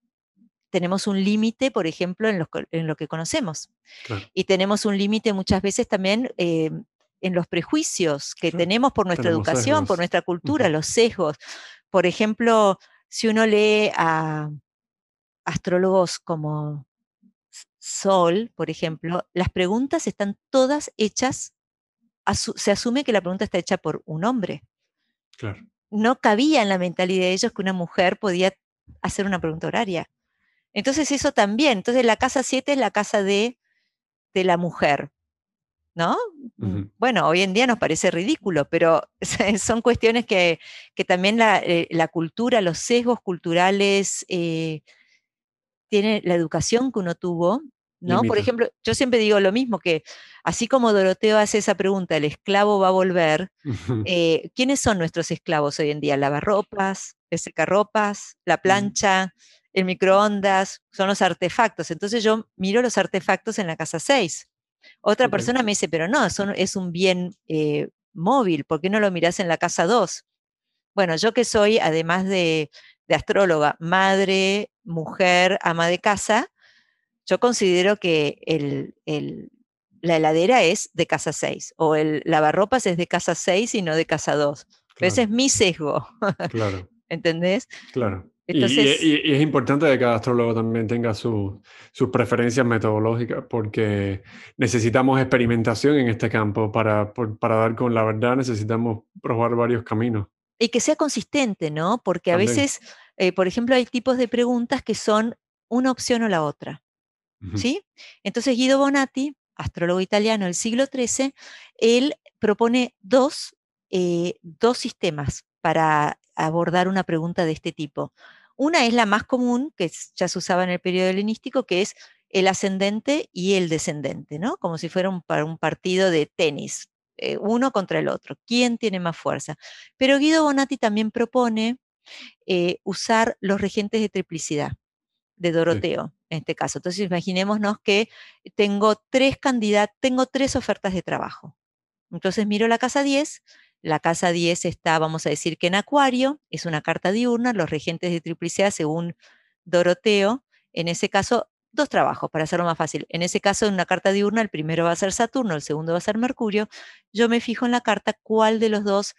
tenemos un límite, por ejemplo, en, en, lo que conocemos. Y tenemos un límite muchas veces también eh, en los prejuicios que tenemos por nuestra educación, por nuestra cultura, los sesgos. Por ejemplo, si uno lee a astrólogos como Sol, por ejemplo, las preguntas están todas hechas se asume que la pregunta está hecha por un hombre. Claro. No cabía en la mentalidad de ellos que una mujer podía hacer una pregunta horaria. Entonces eso también, entonces la casa 7 es la casa de, de la mujer, ¿no? Mm, bueno, hoy en día nos parece ridículo, pero son cuestiones que, que también la, eh, la, cultura, los sesgos culturales, eh, tiene la educación que uno tuvo, ¿no? Por ejemplo, yo siempre digo lo mismo, que así como Doroteo hace esa pregunta, ¿el esclavo va a volver? Eh, ¿Quiénes son nuestros esclavos hoy en día? Lavarropas, el secarropas, la plancha, el microondas, son los artefactos. Entonces yo miro los artefactos en la casa 6. Otra persona me dice, pero no, son, es un bien eh, móvil, ¿por qué no lo miras en la casa 2? Bueno, yo que soy, además de, de astróloga, madre, mujer, ama de casa, yo considero que el, la heladera es de casa 6 o el lavarropas es de casa 6 y no de casa 2. ese es mi sesgo. Claro. ¿Entendés? Claro. y, es importante que cada astrólogo también tenga sus preferencias metodológicas, porque necesitamos experimentación en este campo. Para, para dar con la verdad necesitamos probar varios caminos. Y que sea consistente, ¿no? Porque a veces, eh, por ejemplo, hay tipos de preguntas que son una opción o la otra. ¿Sí? Entonces Guido Bonatti, astrólogo italiano del siglo XIII, él propone dos, eh, dos sistemas para abordar una pregunta de este tipo. Una es la más común, que ya se usaba en el periodo helenístico, que es el ascendente y el descendente, ¿no? Como si fuera un, un partido de tenis, eh, uno contra el otro. ¿Quién tiene más fuerza? Pero Guido Bonatti también propone eh, usar los regentes de triplicidad de Doroteo, en este caso. Entonces, imaginémonos que tengo tres candidatos, tengo tres ofertas de trabajo. Entonces miro la casa 10 la casa 10 está, vamos a decir que en Acuario, es una carta diurna, los regentes de triplicidad según Doroteo, en ese caso, dos trabajos, para hacerlo más fácil. En ese caso, en una carta diurna, el primero va a ser Saturno, el segundo va a ser Mercurio. Yo me fijo en la carta cuál de los dos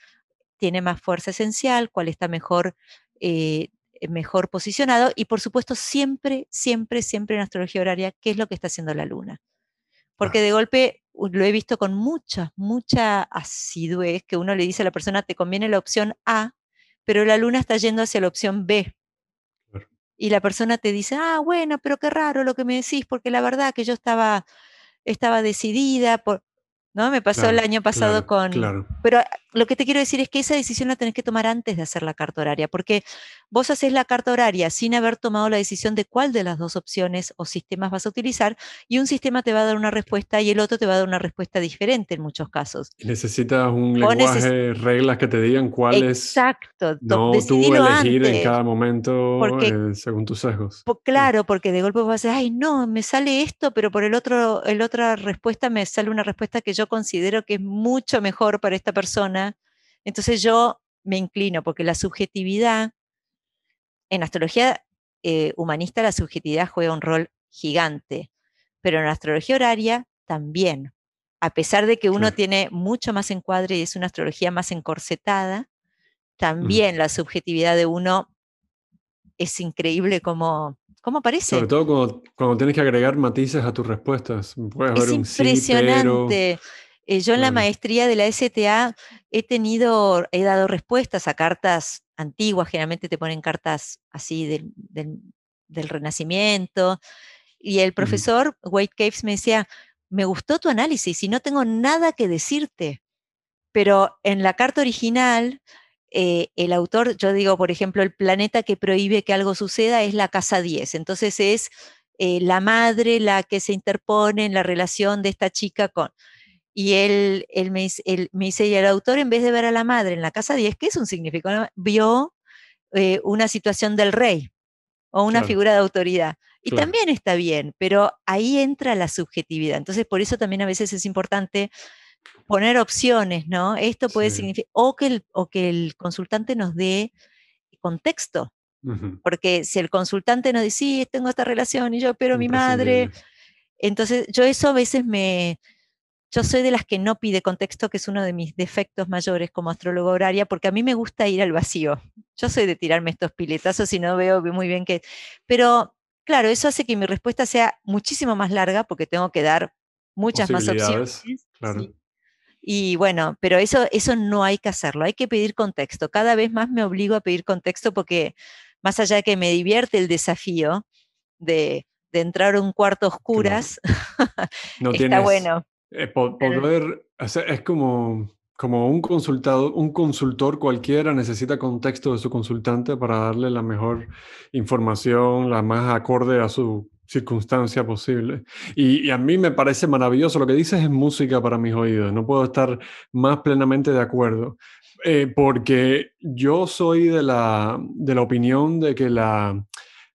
tiene más fuerza esencial, cuál está mejor, eh, mejor posicionado y por supuesto siempre, siempre, siempre en astrología horaria, qué es lo que está haciendo la luna. Porque de golpe lo he visto con mucha, mucha asidez, que uno le dice a la persona, te conviene la opción A, pero la luna está yendo hacia la opción B. Y la persona te dice, ah, bueno, pero qué raro lo que me decís, porque la verdad que yo estaba, estaba decidida por... ¿no? Me pasó el año pasado con... Pero lo que te quiero decir es que esa decisión la tenés que tomar antes de hacer la carta horaria, porque vos haces la carta horaria sin haber tomado la decisión de cuál de las dos opciones o sistemas vas a utilizar, y un sistema te va a dar una respuesta y el otro te va a dar una respuesta diferente en muchos casos. necesitas un lenguaje, reglas que te digan cuáles... Exacto. No tú elegir en cada momento eh, según tus sesgos. claro, porque de golpe vas a decir, ay, no, me sale esto, pero por el otro, el otra respuesta me sale una respuesta que yo considero que es mucho mejor para esta persona. Entonces yo me inclino porque la subjetividad, en astrología eh, humanista la subjetividad juega un rol gigante, pero en astrología horaria también. A pesar de que uno tiene mucho más encuadre y es una astrología más encorsetada, también la subjetividad de uno es increíble como, ¿Cómo parece? Sobre todo cuando, tienes que agregar matices a tus respuestas. es impresionante. Eh, yo en la maestría de la STA he tenido, he dado respuestas a cartas antiguas, generalmente te ponen cartas así del, Renacimiento, y el profesor Wade Caves me decía, me gustó tu análisis y no tengo nada que decirte, pero en la carta original, eh, el autor, yo digo, por ejemplo, el planeta que prohíbe que algo suceda es la casa 10, entonces es eh, la madre la que se interpone en la relación de esta chica con... Y él, él, me, dice, y el autor en vez de ver a la madre en la casa 10, que es un significado, vio eh, una situación del rey o una figura de autoridad. Y también está bien, pero ahí entra la subjetividad. Entonces, por eso también a veces es importante poner opciones, ¿no? Esto puede significar, o que, el, o que el consultante nos dé contexto. Porque si el consultante nos dice, sí, tengo esta relación y yo espero a mi madre, entonces yo eso a veces me, yo soy de las que no pide contexto, que es uno de mis defectos mayores como astrólogo horaria, porque a mí me gusta ir al vacío. Yo soy de tirarme estos piletazos y no veo muy bien qué. Pero claro, eso hace que mi respuesta sea muchísimo más larga porque tengo que dar muchas más opciones. Y bueno, pero eso, eso no hay que hacerlo, hay que pedir contexto. Cada vez más me obligo a pedir contexto porque más allá de que me divierte el desafío de, entrar a un cuarto oscuras, está bueno. Eh, poder es como, como un consultado, un consultor cualquiera necesita contexto de su consultante para darle la mejor información, la más acorde a su circunstancia posible. Y, a mí me parece maravilloso. Lo que dices es música para mis oídos. No puedo estar más plenamente de acuerdo. Eh, porque yo soy de la, de la opinión de que la,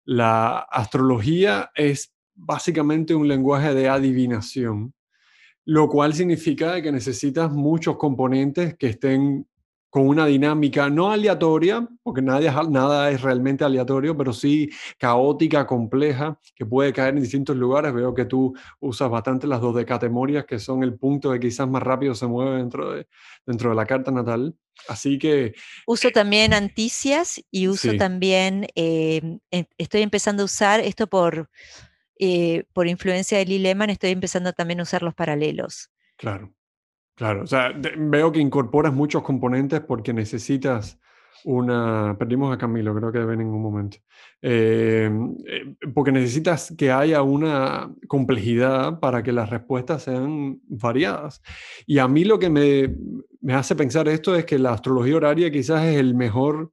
la astrología es básicamente un lenguaje de adivinación lo cual significa que necesitas muchos componentes que estén con una dinámica no aleatoria, porque nada, nada es realmente aleatorio, pero sí caótica, compleja, que puede caer en distintos lugares. Veo que tú usas bastante las dos decatemorias, que son el punto que quizás más rápido se mueve dentro de, dentro de la carta natal. Así que... Uso también anticias y uso también, em, estoy empezando a usar esto por, eh, por influencia de Lee Lehman, estoy empezando también a usar los paralelos. Claro. Claro, o sea, veo que incorporas muchos componentes porque necesitas una... Perdimos a Camilo, creo que ven en un momento. Em, eh, porque necesitas que haya una complejidad para que las respuestas sean variadas. Y a mí lo que me, me hace pensar esto es que la astrología horaria quizás es el mejor...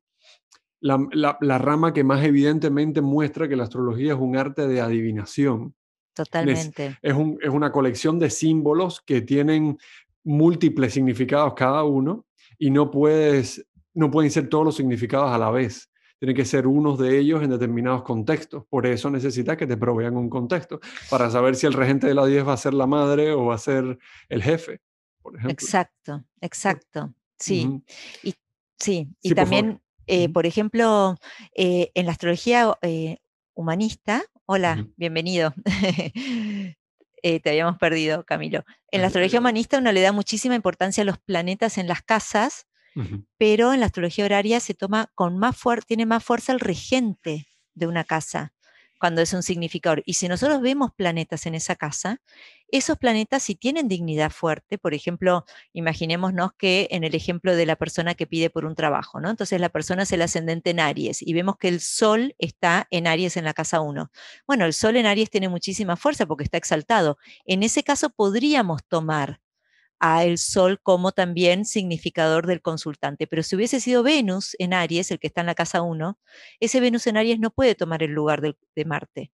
La, la, rama que más evidentemente muestra que la astrología es un arte de adivinación. Totalmente. Es, un, es, una colección de símbolos que tienen múltiples significados cada uno y no puedes, no pueden ser todos los significados a la vez. Tiene que ser unos de ellos en determinados contextos. Por eso necesitas que te provean un contexto para saber si el regente de la 10 va a ser la madre o va a ser el jefe, por ejemplo. Exacto, exacto. Sí. Y, sí. y también, por, eh, por ejemplo, eh, en la astrología eh, humanista, hola, bienvenido. Eh, te habíamos perdido, Camilo. En la astrología humanista uno le da muchísima importancia a los planetas en las casas, pero en la astrología horaria se toma con más tiene más fuerza el regente de una casa cuando es un significador. Y si nosotros vemos planetas en esa casa, esos planetas si tienen dignidad fuerte, por ejemplo, imaginémonos que en el ejemplo de la persona que pide por un trabajo, ¿no? Entonces la persona es el ascendente en Aries y vemos que el Sol está en Aries en la casa 1. Bueno, el Sol en Aries tiene muchísima fuerza porque está exaltado. En ese caso podríamos tomar a el Sol como también significador del consultante. Pero si hubiese sido Venus en Aries, el que está en la casa 1, ese Venus en Aries no puede tomar el lugar de, Marte,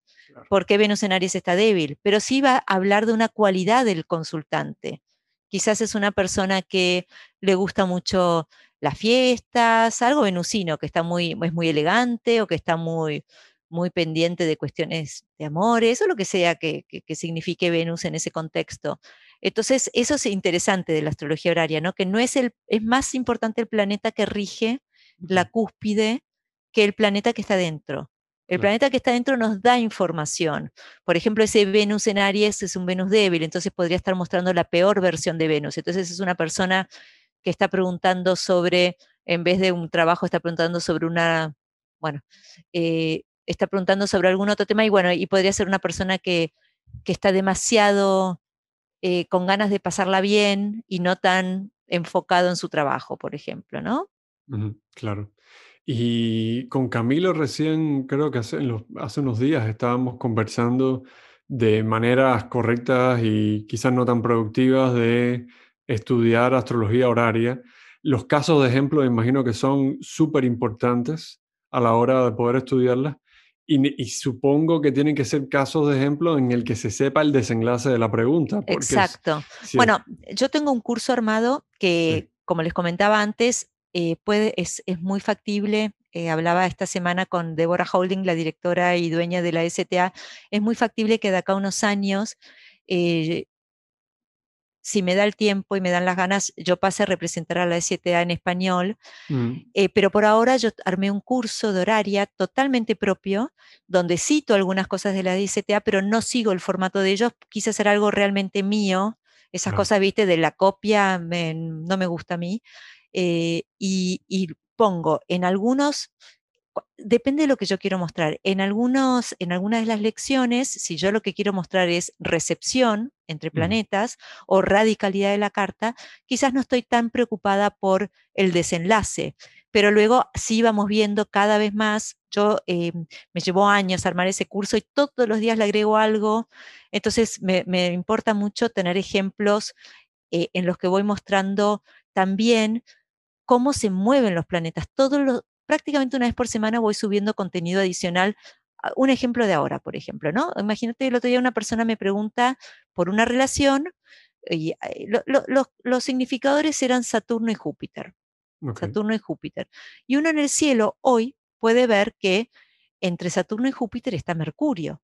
porque Venus en Aries está débil, pero sí va a hablar de una cualidad del consultante. Quizás es una persona que le gusta mucho las fiestas, algo venusino, que está muy, es muy elegante o que está muy, muy pendiente de cuestiones de amores o lo que sea que, que signifique Venus en ese contexto. Entonces, eso es interesante de la astrología horaria, ¿no? Que no es el, es más importante el planeta que rige la cúspide que el planeta que está dentro. El planeta que está dentro nos da información. Por ejemplo, ese Venus en Aries es un Venus débil, entonces podría estar mostrando la peor versión de Venus. Entonces es una persona que está preguntando sobre, en vez de un trabajo, está preguntando sobre una, bueno, eh, está preguntando sobre algún otro tema y bueno, y podría ser una persona que, que está demasiado eh, con ganas de pasarla bien y no tan enfocado en su trabajo, por ejemplo, ¿no? claro. Y con Camilo recién, creo que hace, hace unos días estábamos conversando de maneras correctas y quizás no tan productivas de estudiar astrología horaria. Los casos de ejemplo, imagino que son súper importantes a la hora de poder estudiarlas. Y, supongo que tienen que ser casos de ejemplo en el que se sepa el desenlace de la pregunta. Exacto. bueno, yo tengo un curso armado que, como les comentaba antes, eh, puede, es, muy factible. Eh, hablaba esta semana con Deborah Holding, la directora y dueña de la STA. Es muy factible que de acá a unos años eh, si me da el tiempo y me dan las ganas, yo pase a representar a la STA en español. Mm. Eh, pero por ahora yo armé un curso de horaria totalmente propio, donde cito algunas cosas de la STA, pero no sigo el formato de ellos. Quise hacer algo realmente mío. Esas cosas, viste, de la copia no me gusta a mí. Eh, y, y pongo en algunos depende de lo que yo quiero mostrar. En, algunos, en algunas de las lecciones, si yo lo que quiero mostrar es recepción entre planetas o radicalidad de la carta, quizás no estoy tan preocupada por el desenlace, pero luego sí vamos viendo cada vez más. Yo eh, me llevó años armar ese curso y todos los días le agrego algo, entonces me, importa mucho tener ejemplos eh, en los que voy mostrando también cómo se mueven los planetas. Todos los, prácticamente una vez por semana voy subiendo contenido adicional. Ah, un ejemplo de ahora, por ejemplo, ¿no? Imagínate, el otro día una persona me pregunta por una relación y eh, los significadores eran Saturno y Júpiter. Saturno y Júpiter. Y uno en el cielo hoy puede ver que entre Saturno y Júpiter está Mercurio.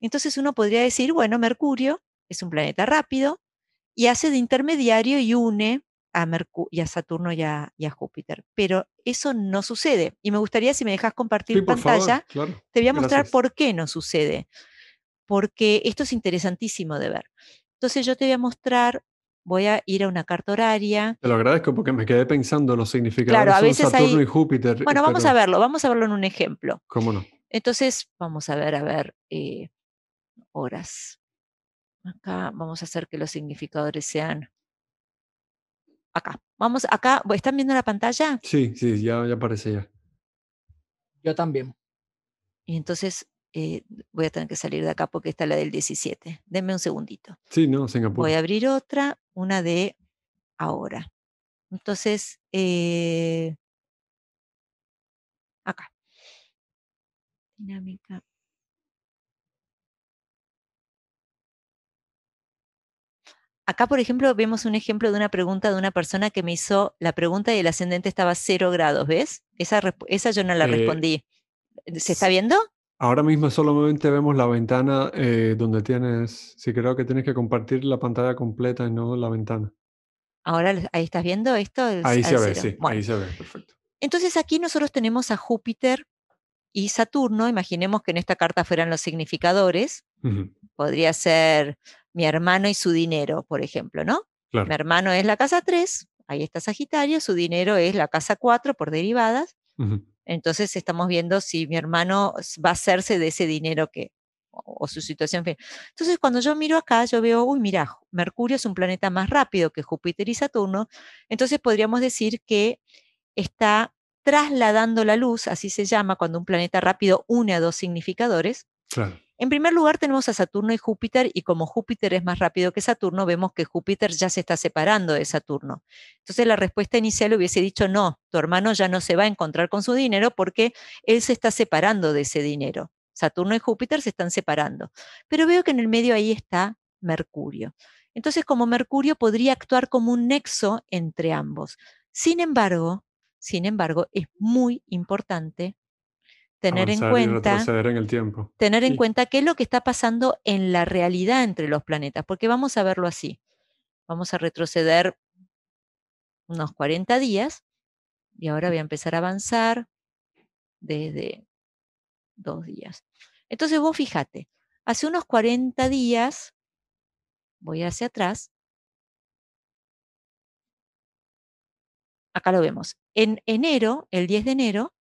Entonces uno podría decir, bueno, Mercurio es un planeta rápido y hace de intermediario y une a, y a Saturno y a, Júpiter. Pero eso no sucede. Y me gustaría, si me dejas compartir pantalla, te voy a mostrar por qué no sucede. Porque esto es interesantísimo de ver. Entonces yo te voy a mostrar, voy a ir a una carta horaria. Te lo agradezco porque me quedé pensando los significados claro, a veces de Saturno y Júpiter. Bueno, vamos a verlo, vamos a verlo en un ejemplo. ¿Cómo no? Entonces, vamos a ver, a ver, eh, horas. Acá vamos a hacer que los significadores sean acá. Vamos acá, ¿están viendo la pantalla? Sí, sí, ya, ya aparece ya. Yo también. Y entonces eh, voy a tener que salir de acá porque esta es la del 17. Denme un segundito. Sí, no, Singapur. Voy a abrir otra, una de ahora. Entonces, eh, acá. Dinámica. Acá, por ejemplo, vemos un ejemplo de una pregunta de una persona que me hizo la pregunta y el ascendente estaba a cero grados, ¿ves? Esa, esa yo no la eh, respondí. ¿Se está viendo? Ahora mismo solamente vemos la ventana eh, donde tienes, sí creo que tienes que compartir la pantalla completa y no la ventana. Ahora, ahí estás viendo esto. ahí se ve, sí, ahí se ve, perfecto. Entonces aquí nosotros tenemos a Júpiter y Saturno, imaginemos que en esta carta fueran los significadores, podría ser mi hermano y su dinero, por ejemplo, ¿no? Mi hermano es la casa 3, ahí está Sagitario, su dinero es la casa 4 por derivadas. Entonces estamos viendo si mi hermano va a hacerse de ese dinero que, o, su situación. Entonces cuando yo miro acá, yo veo, uy, mira, Mercurio es un planeta más rápido que Júpiter y Saturno. Entonces podríamos decir que está trasladando la luz, así se llama cuando un planeta rápido une a dos significadores. Claro. En primer lugar tenemos a Saturno y Júpiter y como Júpiter es más rápido que Saturno, vemos que Júpiter ya se está separando de Saturno. Entonces la respuesta inicial hubiese dicho, no, tu hermano ya no se va a encontrar con su dinero porque él se está separando de ese dinero. Saturno y Júpiter se están separando. Pero veo que en el medio ahí está Mercurio. Entonces como Mercurio podría actuar como un nexo entre ambos. Sin embargo, sin embargo, es muy importante tener en cuenta en el tiempo. tener en cuenta qué es lo que está pasando en la realidad entre los planetas, porque vamos a verlo así. Vamos a retroceder unos 40 días y ahora voy a empezar a avanzar desde dos días. Entonces vos fíjate, hace unos 40 días, voy hacia atrás, acá lo vemos, en enero, el 10 de enero,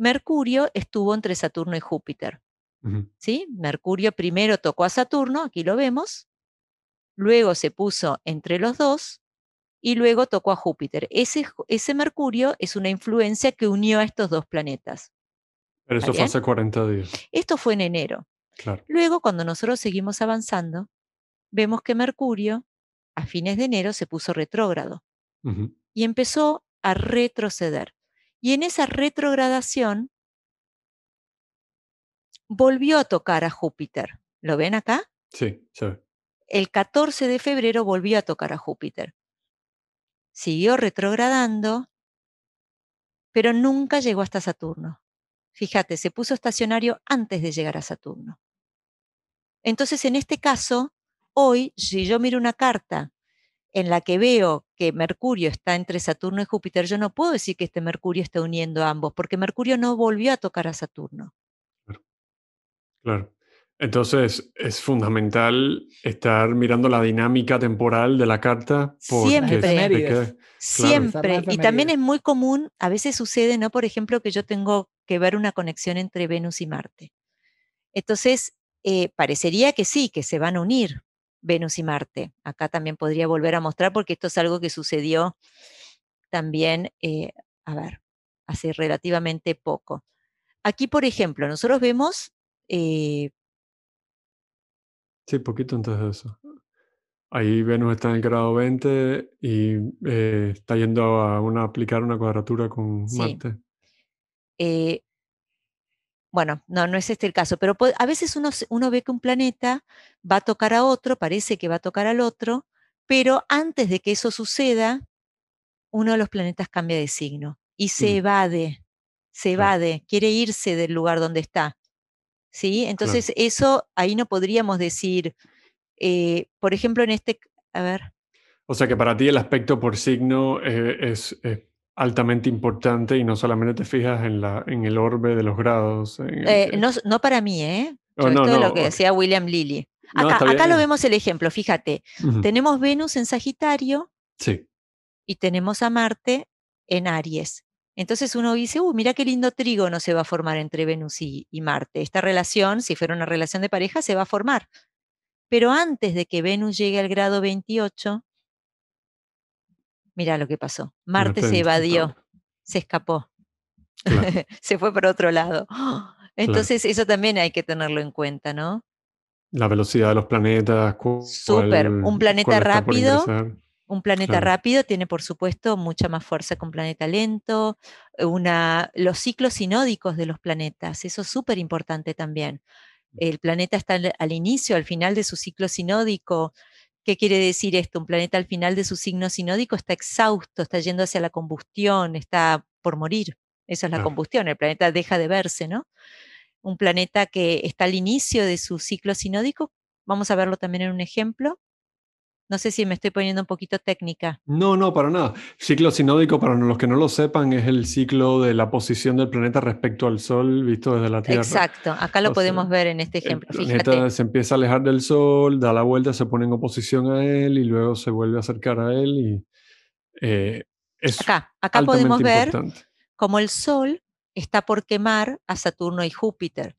Mercurio estuvo entre Saturno y Júpiter. ¿sí? Mercurio primero tocó a Saturno, aquí lo vemos, luego se puso entre los dos y luego tocó a Júpiter. Ese, ese Mercurio es una influencia que unió a estos dos planetas. Pero eso fue hace 40 días. Esto fue en enero. Luego, cuando nosotros seguimos avanzando, vemos que Mercurio a fines de enero se puso retrógrado y empezó a retroceder. Y en esa retrogradación volvió a tocar a Júpiter. ¿Lo ven acá? Sí, sí. El 14 de febrero volvió a tocar a Júpiter. Siguió retrogradando, pero nunca llegó hasta Saturno. Fíjate, se puso estacionario antes de llegar a Saturno. Entonces, en este caso, hoy, si yo miro una carta en la que veo que Mercurio está entre Saturno y Júpiter, yo no puedo decir que este Mercurio esté uniendo a ambos, porque Mercurio no volvió a tocar a Saturno. Claro. Entonces es fundamental estar mirando la dinámica temporal de la carta. Siempre. Siempre. Y también es muy común, a veces sucede, ¿no? Por ejemplo, que yo tengo que ver una conexión entre Venus y Marte. Entonces, eh, parecería que sí, que se van a unir, Venus y Marte. Acá también podría volver a mostrar porque esto es algo que sucedió también, eh, a ver, hace relativamente poco. Aquí, por ejemplo, nosotros vemos... Eh sí, poquito antes de eso. Ahí Venus está en el grado 20 y eh, está yendo a una, aplicar una cuadratura con Marte. Eh, bueno, no, no es este el caso, pero a veces uno, uno ve que un planeta va a tocar a otro, parece que va a tocar al otro, pero antes de que eso suceda, uno de los planetas cambia de signo y se evade, se evade, quiere irse del lugar donde está. ¿Sí? Entonces, eso ahí no podríamos decir, eh, por ejemplo, en este, a ver. O sea que para ti el aspecto por signo eh, es, altamente importante y no solamente te fijas en, la, en el orbe de los grados. Eh, no, para mí, ¿eh? Oh, esto es lo que decía William Lilly. Acá, lo vemos el ejemplo, fíjate. Tenemos Venus en Sagitario sí. y tenemos a Marte en Aries. Entonces uno dice, uh, mira qué lindo trígono se va a formar entre Venus y, y Marte. Esta relación, si fuera una relación de pareja, se va a formar. Pero antes de que Venus llegue al grado 28, mira lo que pasó. Marte se evadió, se escapó, se fue por otro lado. Entonces eso también hay que tenerlo en cuenta, ¿no? La velocidad de los planetas. Súper, un planeta rápido. Un planeta rápido tiene, por supuesto, mucha más fuerza que un planeta lento. Una, los ciclos sinódicos de los planetas, eso es súper importante también el planeta está al, inicio, al final de su ciclo sinódico. ¿Qué quiere decir esto? Un planeta al final de su signo sinódico está exhausto, está yendo hacia la combustión, está por morir. Esa es la combustión, el planeta deja de verse, ¿no? Un planeta que está al inicio de su ciclo sinódico, vamos a verlo también en un ejemplo, no sé si me estoy poniendo un poquito técnica. No, no, para nada. Ciclo sinódico, para los que no lo sepan, es el ciclo de la posición del planeta respecto al Sol visto desde la Tierra. Exacto, acá lo podemos ver en este ejemplo. El planeta se empieza a alejar del Sol, da la vuelta, se pone en oposición a él y luego se vuelve a acercar a él y eh, es acá, acá podemos ver cómo el Sol está por quemar a Saturno y Júpiter.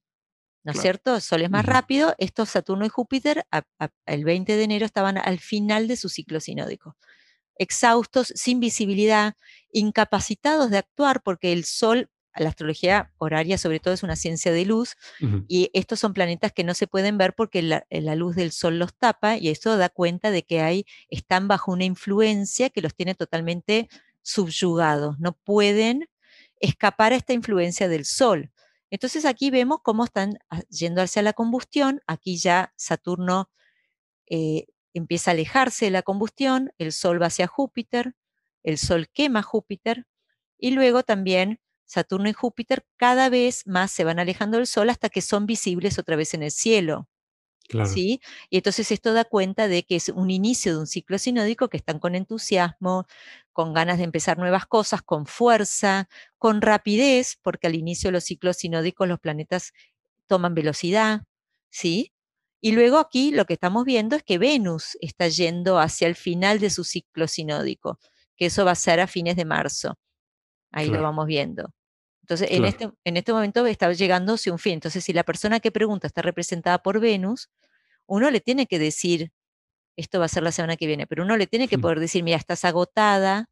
¿No es cierto? El Sol es más rápido, estos Saturno y Júpiter el 20 de enero estaban al final de su ciclo sinódico, exhaustos, sin visibilidad, incapacitados de actuar porque el Sol, la astrología horaria sobre todo es una ciencia de luz y estos son planetas que no se pueden ver porque la, la, luz del Sol los tapa y eso da cuenta de que hay, están bajo una influencia que los tiene totalmente subyugados, no pueden escapar a esta influencia del Sol. Entonces aquí vemos cómo están ah, yendo hacia la combustión. Aquí ya Saturno eh, empieza a alejarse de la combustión, el Sol va hacia Júpiter, el Sol quema Júpiter y luego también Saturno y Júpiter cada vez más se van alejando del Sol hasta que son visibles otra vez en el cielo. ¿sí? Y entonces esto da cuenta de que es un inicio de un ciclo sinódico que están con entusiasmo, con ganas de empezar nuevas cosas, con fuerza, con rapidez, porque al inicio de los ciclos sinódicos los planetas toman velocidad, ¿sí? Y luego aquí lo que estamos viendo es que Venus está yendo hacia el final de su ciclo sinódico, que eso va a ser a fines de marzo. Ahí lo vamos viendo. Entonces, en, este, en este momento está llegando hacia un fin. Entonces, si la persona que pregunta está representada por Venus, uno le tiene que decir, esto va a ser la semana que viene, pero uno le tiene que poder decir, mira, estás agotada,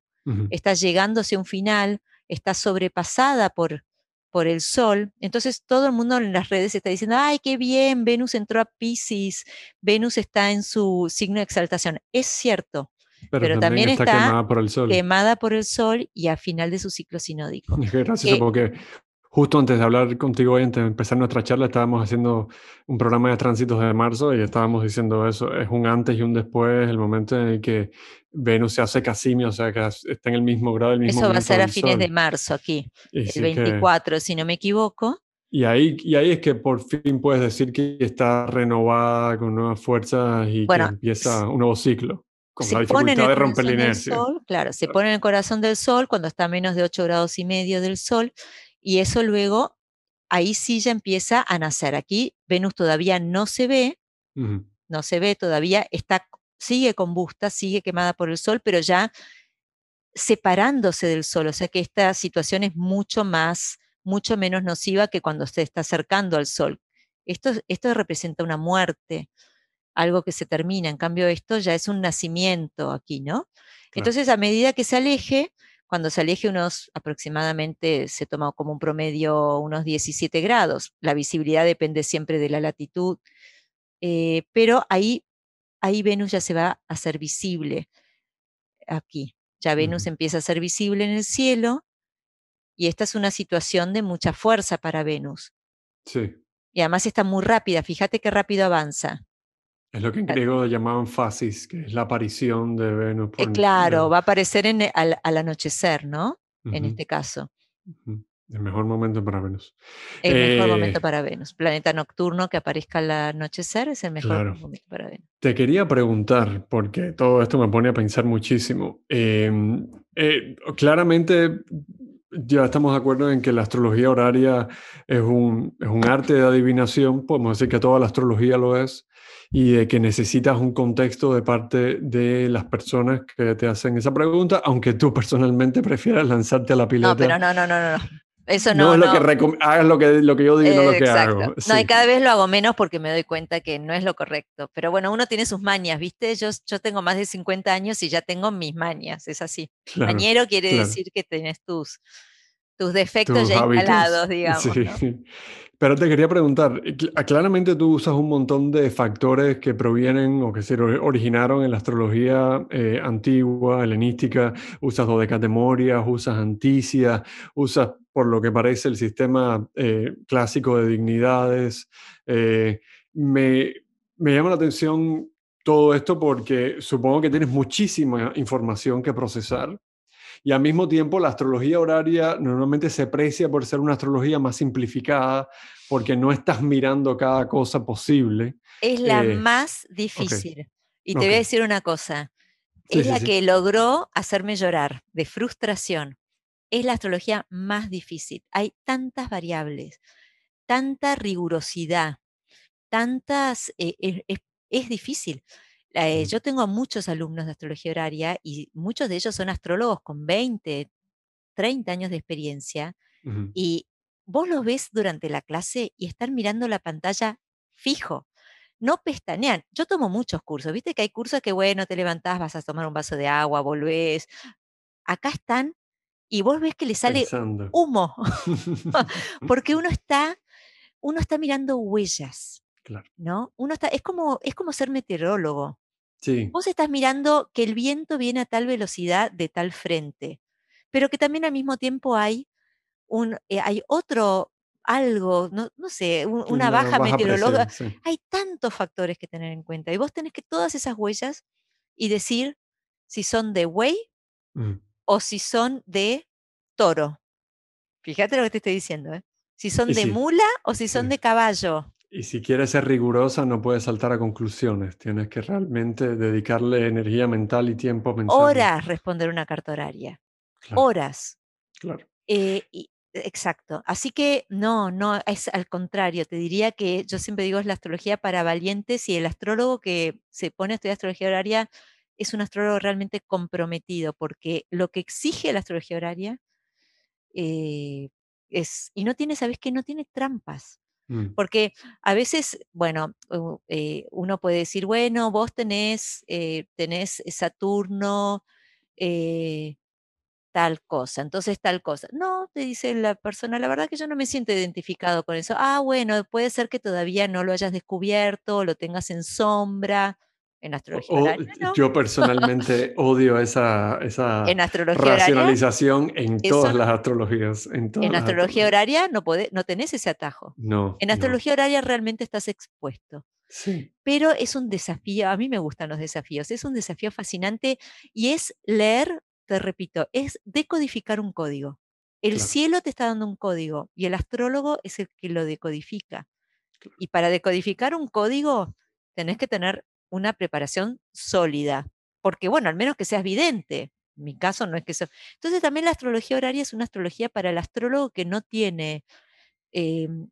estás llegándose a un final, estás sobrepasada por, por el sol. Entonces todo el mundo en las redes está diciendo, ay, qué bien, Venus entró a Pisces, Venus está en su signo de exaltación. Es cierto, pero, también, está, quemada por el sol. Quemada por el sol y a final de su ciclo sinódico. Gracias, porque Justo antes de hablar contigo hoy, antes de empezar nuestra charla, estábamos haciendo un programa de tránsitos de marzo y estábamos diciendo eso, es un antes y un después, el momento en el que Venus se hace casimio, o sea, que está en el mismo grado, el mismo Eso va a ser a fines de marzo aquí, el 24, si no me equivoco. Y ahí, y ahí es que por fin puedes decir que está renovada con nuevas fuerzas y que empieza un nuevo ciclo. Con la dificultad de romper la inercia. claro, se pone en el corazón del Sol cuando está a menos de 8 grados y medio del Sol y eso luego, ahí sí ya empieza a nacer. Aquí Venus todavía no se ve, no se ve todavía, está, sigue combusta, sigue quemada por el Sol, pero ya separándose del Sol. O sea que esta situación es mucho más, mucho menos nociva que cuando se está acercando al Sol. Esto, esto representa una muerte, algo que se termina. En cambio, esto ya es un nacimiento aquí, ¿no? Entonces, a medida que se aleje, cuando se aleje unos aproximadamente, se toma como un promedio unos 17 grados. La visibilidad depende siempre de la latitud, eh, pero ahí, ahí Venus ya se va a ser visible aquí. Ya Venus empieza a ser visible en el cielo y esta es una situación de mucha fuerza para Venus. Sí. Y además está muy rápida, fíjate qué rápido avanza. Es lo que en griego llamaban fasis, que es la aparición de Venus. Eh, claro, va a aparecer en, al, anochecer, ¿no? En este caso. El mejor momento para Venus. El mejor eh, momento para Venus. Planeta nocturno que aparezca al anochecer es el mejor momento para Venus. Te quería preguntar, porque todo esto me pone a pensar muchísimo. Em, eh, claramente ya estamos de acuerdo en que la astrología horaria es un, es un arte de adivinación, podemos decir que toda la astrología lo es, y de que necesitas un contexto de parte de las personas que te hacen esa pregunta, aunque tú personalmente prefieras lanzarte a la pileta. No, pero no, no, no, no. Eso no, no es lo que hagas lo que, lo que yo digo, no lo que hago. No, y cada vez lo hago menos porque me doy cuenta que no es lo correcto. Pero bueno, uno tiene sus mañas, ¿viste? Yo, yo tengo más de 50 años y ya tengo mis mañas, es así. Mañero quiere decir que tenés tus, tus defectos ya instalados, digamos. Sí. Pero te quería preguntar, ah, claramente tú usas un montón de factores que provienen o que se originaron en la astrología eh, antigua, helenística, usas dodecatemmorias, usas anticias, usas por lo que parece el sistema eh, clásico de dignidades. Eh, me, me llama la atención todo esto porque supongo que tienes muchísima información que procesar y al mismo tiempo, la astrología horaria normalmente se aprecia por ser una astrología más simplificada, porque no estás mirando cada cosa posible. Es la eh, más difícil. Y te voy a decir una cosa. es la que logró hacerme llorar de frustración. Es la astrología más difícil. Hay tantas variables, tanta rigurosidad, tantas... Eh, es difícil. Eh, yo tengo muchos alumnos de astrología horaria y muchos de ellos son astrólogos con 20, 30 años de experiencia y vos los ves durante la clase y están mirando la pantalla fijo. No pestañean. Yo tomo muchos cursos. Viste que hay cursos que, bueno, te levantás, vas a tomar un vaso de agua, volvés. Acá están y vos ves que le sale humo. Porque uno está, uno está mirando huellas. ¿No? Uno está, es como, es como ser meteorólogo. Sí. Vos estás mirando que el viento viene a tal velocidad de tal frente, pero que también al mismo tiempo hay un, eh, hay otro algo, no, no sé, una, baja, meteorológica. Hay tantos factores que tener en cuenta. Y vos tenés que todas esas huellas y decir si son de buey mm. o si son de toro. Fíjate lo que te estoy diciendo, ¿eh? Si son de mula o si son de caballo. Y si quieres ser rigurosa, no puedes saltar a conclusiones. Tienes que realmente dedicarle energía mental y tiempo mental. Horas responder una carta horaria. Horas. Claro. Eh, exacto. Así que no, no, es al contrario. Te diría que yo siempre digo es la astrología para valientes y el astrólogo que se pone a estudiar astrología horaria es un astrólogo realmente comprometido porque lo que exige la astrología horaria eh, es, y no tiene, ¿sabes qué? No tiene trampas. Mm. Porque a veces, bueno, eh, uno puede decir, bueno, vos tenés, eh, tenés Saturno, eh, tal cosa, entonces tal cosa. No, te dice la persona, la verdad que yo no me siento identificado con eso. Ah, bueno, puede ser que todavía no lo hayas descubierto, lo tengas en sombra. En astrología Yo personalmente odio esa, esa racionalización en todas las astrologías. En, en astrología horaria no, no tenés ese atajo. No. En astrología horaria realmente estás expuesto. Sí. Pero es un desafío, a mí me gustan los desafíos, es un desafío fascinante y es leer, te repito, es decodificar un código. El cielo te está dando un código y el astrólogo es el que lo decodifica. Y para decodificar un código tenés que tener una preparación sólida, porque bueno, al menos que seas vidente. En mi caso no es que sea. Entonces también la astrología horaria es una astrología para el astrólogo que no tiene, em,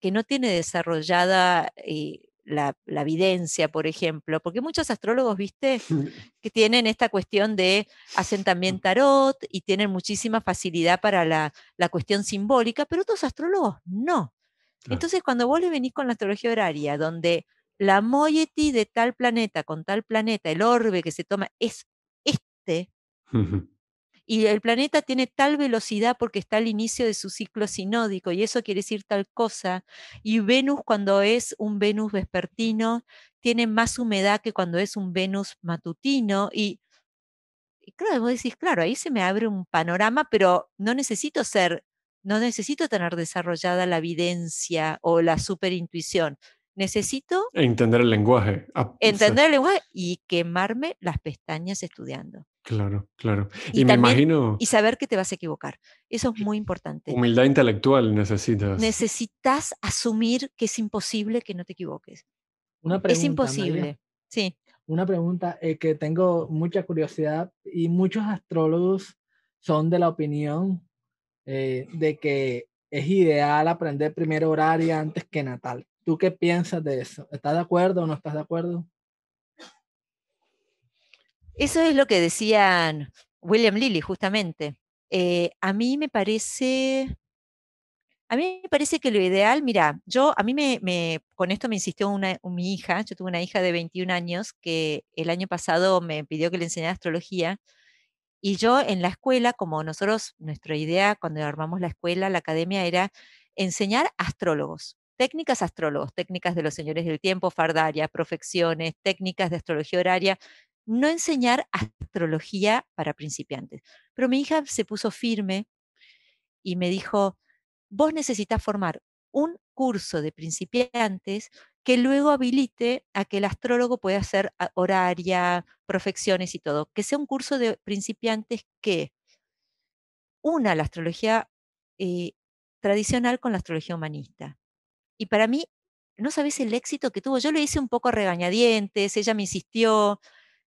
que no tiene desarrollada eh, la, la, evidencia, por ejemplo, porque muchos astrólogos, viste, que tienen esta cuestión de, hacen también tarot y tienen muchísima facilidad para la, la cuestión simbólica, pero otros astrólogos no. Entonces, cuando vos le venís con la astrología horaria, donde la moiety de tal planeta con tal planeta, el orbe que se toma es este, y el planeta tiene tal velocidad porque está al inicio de su ciclo sinódico, y eso quiere decir tal cosa, y Venus cuando es un Venus vespertino tiene más humedad que cuando es un Venus matutino, y, y claro, vos decís, claro, ahí se me abre un panorama, pero no necesito ser, no necesito tener desarrollada la evidencia o la superintuición necesito... Entender el lenguaje. Ah, entender el lenguaje y quemarme las pestañas estudiando. Claro, claro. Y, me imagino. Y saber que te vas a equivocar. Eso es muy importante. Humildad intelectual necesitas. Necesitas asumir que es imposible que no te equivoques. Una pregunta, es imposible. Sí. Una pregunta eh, que tengo mucha curiosidad y muchos astrólogos son de la opinión eh, de que es ideal aprender primero horaria antes que natal. ¿Tú qué piensas de eso? ¿Estás de acuerdo o no estás de acuerdo? Eso es lo que decían William Lilly, justamente. Eh, a mí me parece. A mí me parece que lo ideal, mira, yo, a mí me, con esto me insistió una, mi hija, yo tuve una hija de 21 años que el año pasado me pidió que le enseñara astrología y yo en la escuela, como nosotros, nuestra idea cuando armamos la escuela, la academia era enseñar astrólogos, técnicas astrólogos, técnicas de los señores del tiempo, fardaria, profecciones, técnicas de astrología horaria, no enseñar astrología para principiantes. Pero mi hija se puso firme y me dijo, vos necesitas formar un curso de principiantes que luego habilite a que el astrólogo pueda hacer horaria, profecciones y todo. Que sea un curso de principiantes que una la astrología eh, tradicional con la astrología humanista. Y para mí, no sabes el éxito que tuvo. Yo lo hice un poco regañadientes, ella me insistió,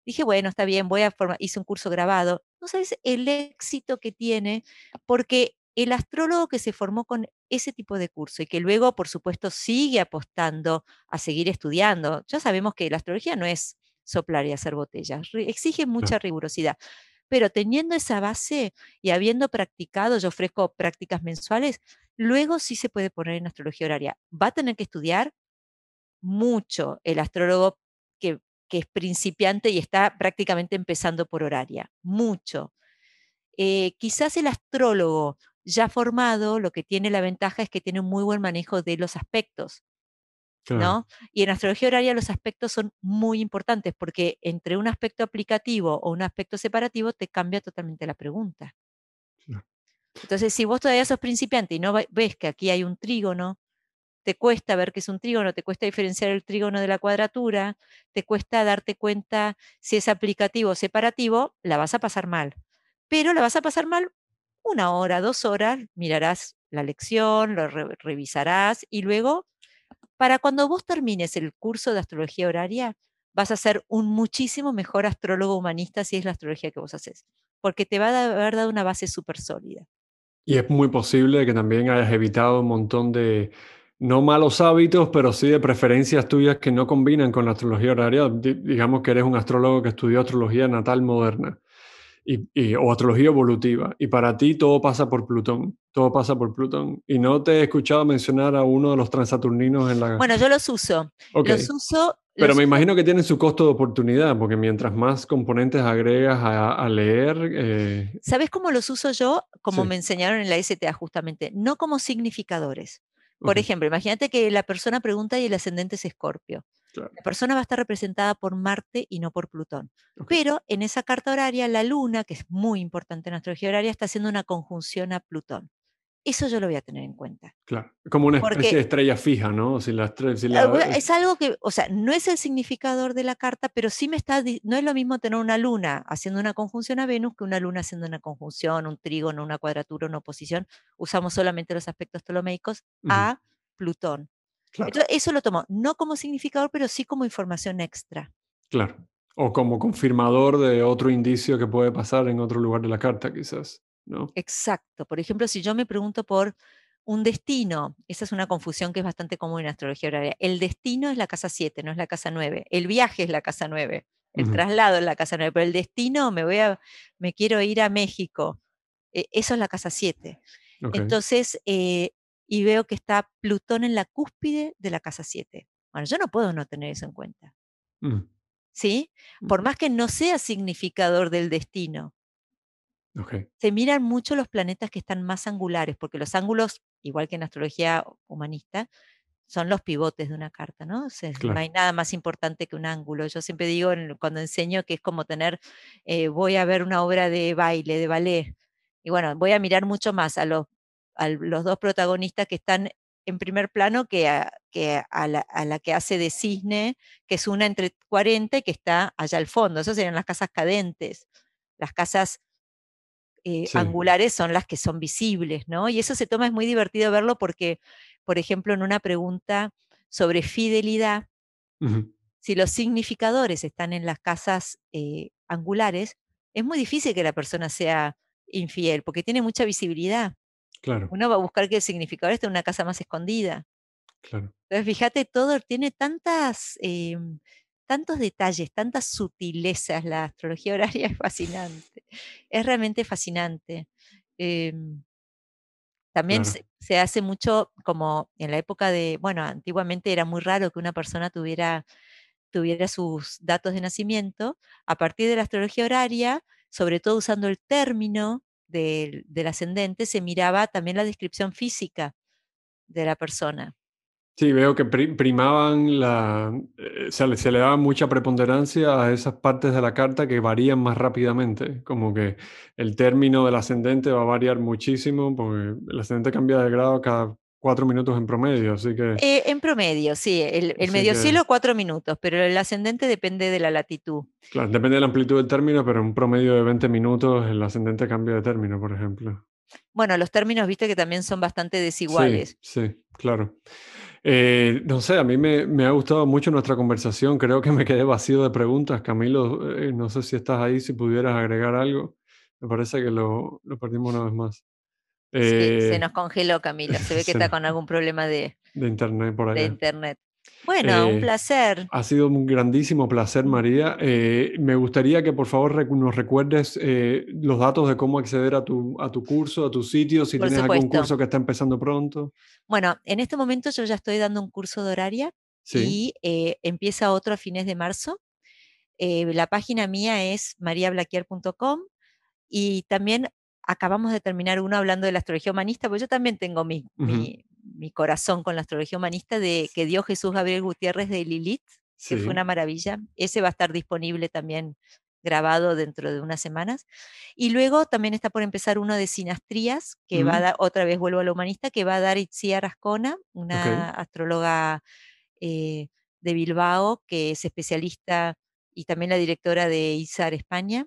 Dije, bueno, está bien, voy a formar, hice un curso grabado. No sabes el éxito que tiene, porque el astrólogo que se formó con ese tipo de curso y que luego, por supuesto, sigue apostando a seguir estudiando. Ya sabemos que la astrología no es soplar y hacer botellas, exige mucha rigurosidad. Pero teniendo esa base y habiendo practicado, yo ofrezco prácticas mensuales, luego sí se puede poner en astrología horaria. Va a tener que estudiar mucho el astrólogo que es principiante y está prácticamente empezando por horaria, mucho. Eh, quizás el astrólogo ya formado lo que tiene la ventaja es que tiene un muy buen manejo de los aspectos, ¿no? Y en astrología horaria los aspectos son muy importantes porque entre un aspecto aplicativo o un aspecto separativo te cambia totalmente la pregunta. Entonces, si vos todavía sos principiante y no ves que aquí hay un trígono, te cuesta ver que es un trígono, te cuesta diferenciar el trígono de la cuadratura, te cuesta darte cuenta si es aplicativo o separativo, la vas a pasar mal. Pero la vas a pasar mal una hora, dos horas, mirarás la lección, lo revisarás y luego, para cuando vos termines el curso de astrología horaria, vas a ser un muchísimo mejor astrólogo humanista si es la astrología que vos haces, porque te va a haber dado una base súper sólida. Y es muy posible que también hayas evitado un montón de no malos hábitos, pero sí de preferencias tuyas que no combinan con la astrología horaria. digamos que eres un astrólogo que estudió astrología natal moderna y, o astrología evolutiva. Y para ti todo pasa por Plutón. Todo pasa por Plutón. Y no te he escuchado mencionar a uno de los transaturninos en la... Bueno, yo los uso. Los uso... Pero me imagino que tienen su costo de oportunidad, porque mientras más componentes agregas a, leer... Eh, ¿Sabes cómo los uso yo? Como me enseñaron en la STA justamente, no como significadores. Por ejemplo, imagínate que la persona pregunta y el ascendente es Escorpio. La persona va a estar representada por Marte y no por Plutón. Pero en esa carta horaria, la Luna, que es muy importante en astrología horaria, está haciendo una conjunción a Plutón. Eso yo lo voy a tener en cuenta. Claro, como una especie de estrella fija, ¿no? Si la, ah, Es algo que, o sea, no es el significador de la carta, pero sí me está, no es lo mismo tener una luna haciendo una conjunción a Venus que una luna haciendo una conjunción, un trígono, una cuadratura, una oposición. Usamos solamente los aspectos ptolomeicos a Plutón. eso lo tomo no como significador, pero sí como información extra. Claro. O como confirmador de otro indicio que puede pasar en otro lugar de la carta, quizás. Exacto. Por ejemplo, si yo me pregunto por un destino, esa es una confusión que es bastante común en astrología horaria. El destino es la casa 7, no es la casa 9. El viaje es la casa 9. El traslado es la casa 9, pero el destino me voy a me quiero ir a México. E, eso es la casa 7. Entonces, eh, y veo que está Plutón en la cúspide de la casa 7. Bueno, yo no puedo no tener eso en cuenta. Mm. ¿Sí? Por más que no sea significador del destino, se miran mucho los planetas que están más angulares, porque los ángulos, igual que en astrología humanista, son los pivotes de una carta, ¿no? No hay nada más importante que un ángulo. Yo siempre digo cuando enseño que es como tener, eh, voy a ver una obra de baile, de ballet, y bueno, voy a mirar mucho más a los, los dos protagonistas que están en primer plano que, a, que a, la, a, la, que hace de cisne, que es una entre 40 y que está allá al fondo. Esas serían las casas cadentes. Las casas eh, angulares son las que son visibles, ¿no? Y eso se toma, es muy divertido verlo porque, por ejemplo, en una pregunta sobre fidelidad, si los significadores están en las casas eh, angulares, es muy difícil que la persona sea infiel porque tiene mucha visibilidad. Claro. Uno va a buscar que el significador esté en una casa más escondida. Claro. Entonces, fíjate, todo tiene tantas, em, tantos detalles, tantas sutilezas. La astrología horaria es fascinante. Es realmente fascinante. Em, también se, hace mucho como en la época de, bueno, antiguamente era muy raro que una persona tuviera, tuviera sus datos de nacimiento. A partir de la astrología horaria, sobre todo usando el término del, del ascendente, se miraba también la descripción física de la persona. Sí, veo que primaban la, eh, se, le, se, le, daba mucha preponderancia a esas partes de la carta que varían más rápidamente, como que el término del ascendente va a variar muchísimo, porque el ascendente cambia de grado cada cuatro minutos en promedio, así que... Eh, en promedio, sí, el, medio cielo cuatro minutos, pero el ascendente depende de la latitud. Claro, depende de la amplitud del término, pero en un promedio de 20 minutos el ascendente cambia de término, por ejemplo. Bueno, los términos, viste que también son bastante desiguales. Sí, sí claro. Eh, no sé, a mí me, ha gustado mucho nuestra conversación. Creo que me quedé vacío de preguntas. Camilo, eh, no sé si estás ahí, si pudieras agregar algo. Me parece que lo, perdimos una vez más. se eh, nos congeló Camilo. Se ve que está con algún problema de, de internet por ahí. De internet. Bueno, un eh, placer. Ha sido un grandísimo placer, María. Eh, me gustaría que por favor nos recuerdes eh, los datos de cómo acceder a tu, a tu curso, a tu sitio, si tienes algún curso que está empezando pronto. Bueno, en este momento yo ya estoy dando un curso de horaria y empieza otro a fines de marzo. la página mía es mariablaquier.com y también acabamos de terminar uno hablando de la astrología humanista, porque yo también tengo mi, mi corazón con la astrología humanista de que dio Jesús Gabriel Gutiérrez de Lilith, que fue una maravilla. Ese va a estar disponible también grabado dentro de unas semanas. Y luego también está por empezar uno de sinastrías, que va a dar, otra vez vuelvo a la humanista, que va a dar Itziar Arascona, una astróloga eh, de Bilbao, que es especialista y también la directora de ISAR España.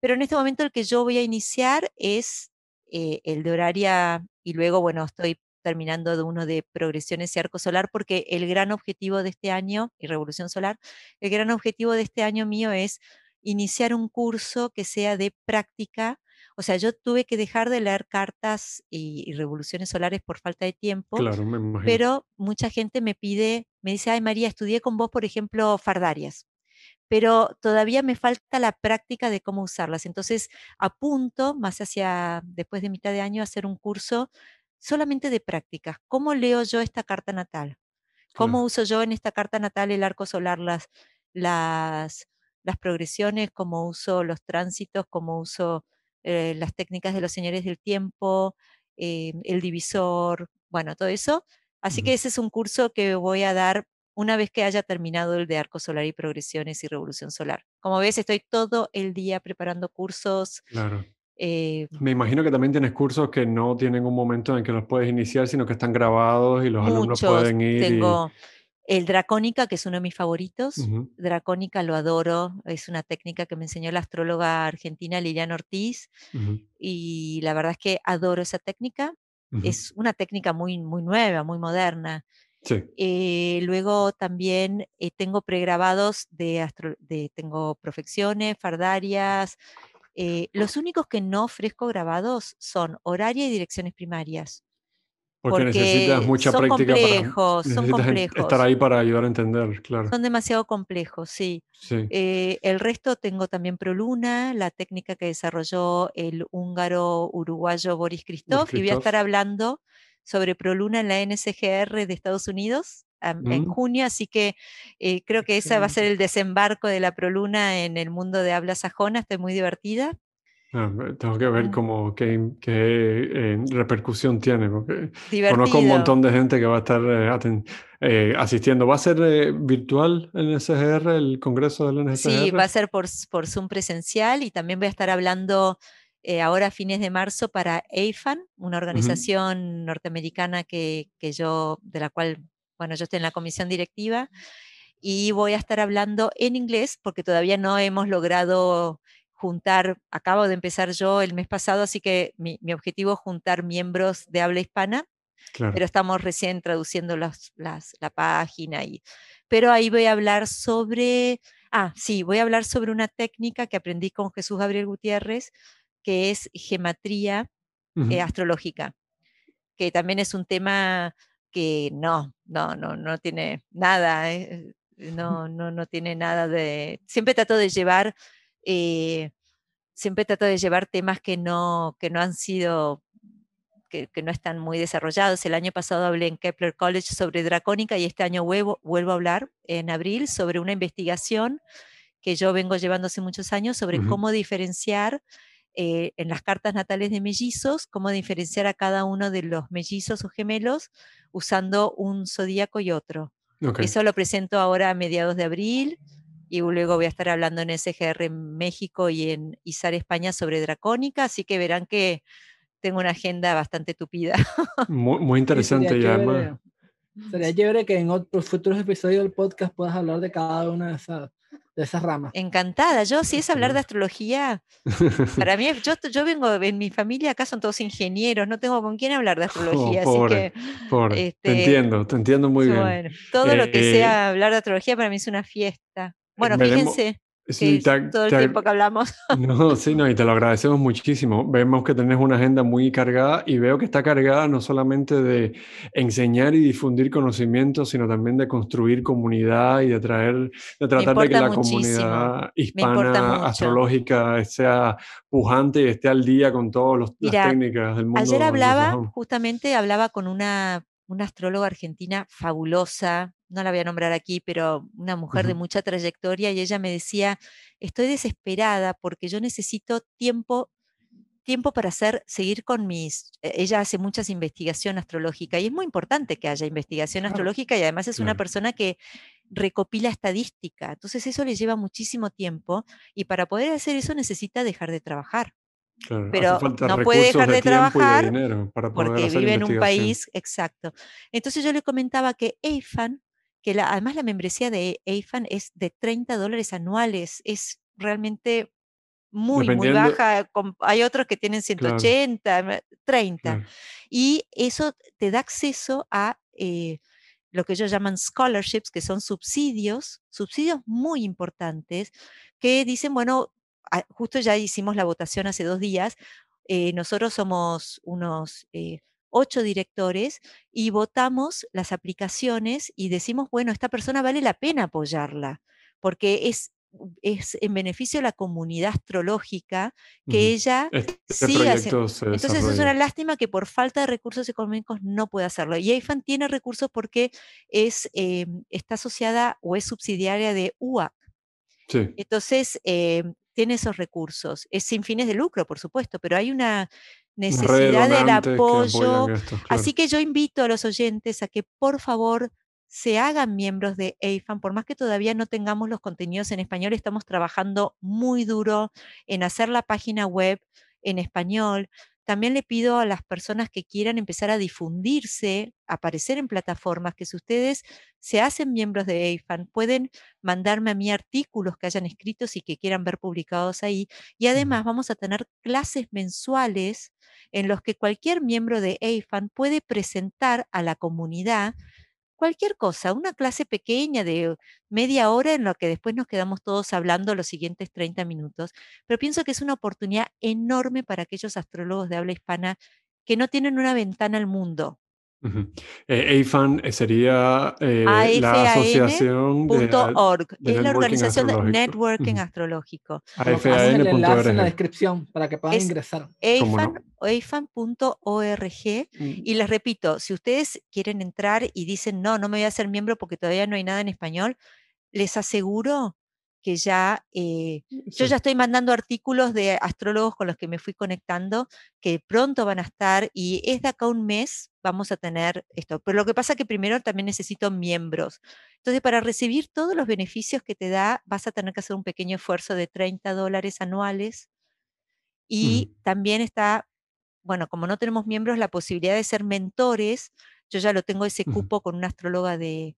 Pero en este momento el que yo voy a iniciar es eh, el de horaria y luego, bueno, estoy terminando de uno de progresiones y arco solar, porque el gran objetivo de este año, y revolución solar, el gran objetivo de este año mío es iniciar un curso que sea de práctica. O sea, yo tuve que dejar de leer cartas y, revoluciones solares por falta de tiempo, claro, me pero mucha gente me pide, me dice, ay María, estudié con vos, por ejemplo, fardarias pero todavía me falta la práctica de cómo usarlas. Entonces, apunto más hacia después de mitad de año a hacer un curso solamente de prácticas. ¿Cómo leo yo esta carta natal? ¿Cómo uso yo en esta carta natal el arco solar las, las, las progresiones? ¿Cómo uso los tránsitos? ¿Cómo uso eh, las técnicas de los señores del tiempo? Eh, el divisor, bueno, todo eso. Así que ese es un curso que voy a dar una vez que haya terminado el de arco solar y progresiones y revolución solar. Como ves, estoy todo el día preparando cursos. Claro eh, Me imagino que también tienes cursos que no tienen un momento en que los puedes iniciar, sino que están grabados y los alumnos pueden ir. Tengo el Dracónica, que es uno de mis favoritos. Dracónica lo adoro. Es una técnica que me enseñó la astróloga argentina Liliana Ortiz. Y la verdad es que adoro esa técnica. Es una técnica muy, muy nueva, muy moderna. Sí. Eh, luego también eh, tengo pregrabados de, de, tengo profecciones, fardarias, eh, los únicos que no ofrezco grabados son horaria y direcciones primarias. Porque, necesitas mucha son práctica complejos, son complejos. Estar ahí para ayudar a entender, claro. Son demasiado complejos, sí. Eh, el resto tengo también Proluna, la técnica que desarrolló el húngaro uruguayo Boris Christoph, y voy a estar hablando sobre Proluna en la NSGR de Estados Unidos en mm. junio, así que eh, creo que ese va a ser el desembarco de la Proluna en el mundo de habla sajona, estoy muy divertida. Ah, tengo que ver mm. cómo, qué, eh, repercusión tiene, porque conozco un montón de gente que va a estar eh, asistiendo. ¿Va a ser virtual el NSGR, el congreso del NSGR? Sí, va a ser por, por Zoom presencial y también voy a estar hablando ahora a fines de marzo para AFAN, una organización norteamericana que, que, yo, de la cual bueno, yo estoy en la comisión directiva y voy a estar hablando en inglés porque todavía no hemos logrado juntar, acabo de empezar yo el mes pasado, así que mi, objetivo es juntar miembros de habla hispana, pero estamos recién traduciendo las, la página. Y, pero ahí voy a hablar sobre, ah, sí, voy a hablar sobre una técnica que aprendí con Jesús Gabriel Gutiérrez, que es gematría eh, astrológica, que también es un tema que no, no, no, no tiene nada, eh, no, no, no tiene nada de... Siempre trato de llevar, eh, siempre trato de llevar temas que no, que no han sido que, no están muy desarrollados. El año pasado hablé en Kepler College sobre dracónica y este año vuelvo, vuelvo a hablar en abril sobre una investigación que yo vengo llevando hace muchos años sobre cómo diferenciar eh, en las cartas natales de mellizos, cómo diferenciar a cada uno de los mellizos o gemelos usando un zodíaco y otro. Eso lo presento ahora a mediados de abril y luego voy a estar hablando en SGR en México y en ISAR España sobre dracónica, así que verán que tengo una agenda bastante tupida. Muy, interesante ya además. Sería chévere que en otros futuros episodios del podcast puedas hablar de cada una de esas, de esas ramas. Encantada. Yo, si es hablar de astrología, para mí, yo, yo vengo, en mi familia acá son todos ingenieros, no tengo con quién hablar de oh, astrología. así que, te este, entiendo, te entiendo muy bien. todo lo que sea eh, hablar de astrología para mí es una fiesta. Bueno, fíjense. Sí, todo el tiempo que hablamos. No, sí, no, y te lo agradecemos muchísimo. Vemos que tenés una agenda muy cargada y veo que está cargada no solamente de enseñar y difundir conocimientos, sino también de construir comunidad y de traer, de tratar de que la comunidad hispana astrológica sea pujante y esté al día con todas las técnicas del mundo. Ayer hablaba, justamente hablaba con una, una astróloga argentina fabulosa, no la voy a nombrar aquí, pero una mujer de mucha trayectoria, y ella me decía, estoy desesperada porque yo necesito tiempo tiempo para hacer, seguir con mis, e, ella hace muchas investigación astrológica y es muy importante que haya investigación astrológica y además es una persona que recopila estadística, entonces eso le lleva muchísimo tiempo y para poder hacer eso necesita dejar de trabajar. Pero no puede dejar de, trabajar porque vive en un país, exacto. Entonces yo le comentaba que EIFAN que además la membresía de AFAN es de 30 dólares anuales, es realmente muy, muy baja. Hay otros que tienen 180, 30. Y eso te da acceso a eh, lo que ellos llaman scholarships, que son subsidios, subsidios muy importantes, que dicen, bueno, justo ya hicimos la votación hace dos días, eh, nosotros somos unos eh, ocho directores y votamos las aplicaciones y decimos, bueno, esta persona vale la pena apoyarla, porque es, es en beneficio de la comunidad astrológica que ella este siga Entonces es una lástima que por falta de recursos económicos no pueda hacerlo. Y AIFAN tiene recursos porque es, eh, está asociada o es subsidiaria de UAC. Entonces, eh, tiene esos recursos. Es sin fines de lucro, por supuesto, pero hay una necesidad del apoyo. Así que yo invito a los oyentes a que por favor se hagan miembros de AFAN, por más que todavía no tengamos los contenidos en español, estamos trabajando muy duro en hacer la página web en español, también le pido a las personas que quieran empezar a difundirse, aparecer en plataformas, que si ustedes se hacen miembros de AFAN, pueden mandarme a mí artículos que hayan escritos y que quieran ver publicados ahí. Y además vamos a tener clases mensuales en los que cualquier miembro de AFAN puede presentar a la comunidad cualquier cosa, una clase pequeña de media hora en la que después nos quedamos todos hablando los siguientes 30 minutos, pero pienso que es una oportunidad enorme para aquellos astrólogos de habla hispana que no tienen una ventana al mundo. Eh, AFAN eh, sería eh, la asociación de, es la organización de networking astrológico. AFAN. el enlace en la descripción para que puedan ingresar. AFAN.org mm. y les repito, si ustedes quieren entrar y dicen no, no me voy a hacer miembro porque todavía no hay nada en español, les aseguro que ya, eh, yo ya estoy mandando artículos de astrólogos con los que me fui conectando, que pronto van a estar y es de acá un mes vamos a tener esto. Pero lo que pasa es que primero también necesito miembros. Entonces, para recibir todos los beneficios que te da, vas a tener que hacer un pequeño esfuerzo de 30 dólares anuales. Y también está, bueno, como no tenemos miembros, la posibilidad de ser mentores. Yo ya lo tengo ese cupo con una astróloga de,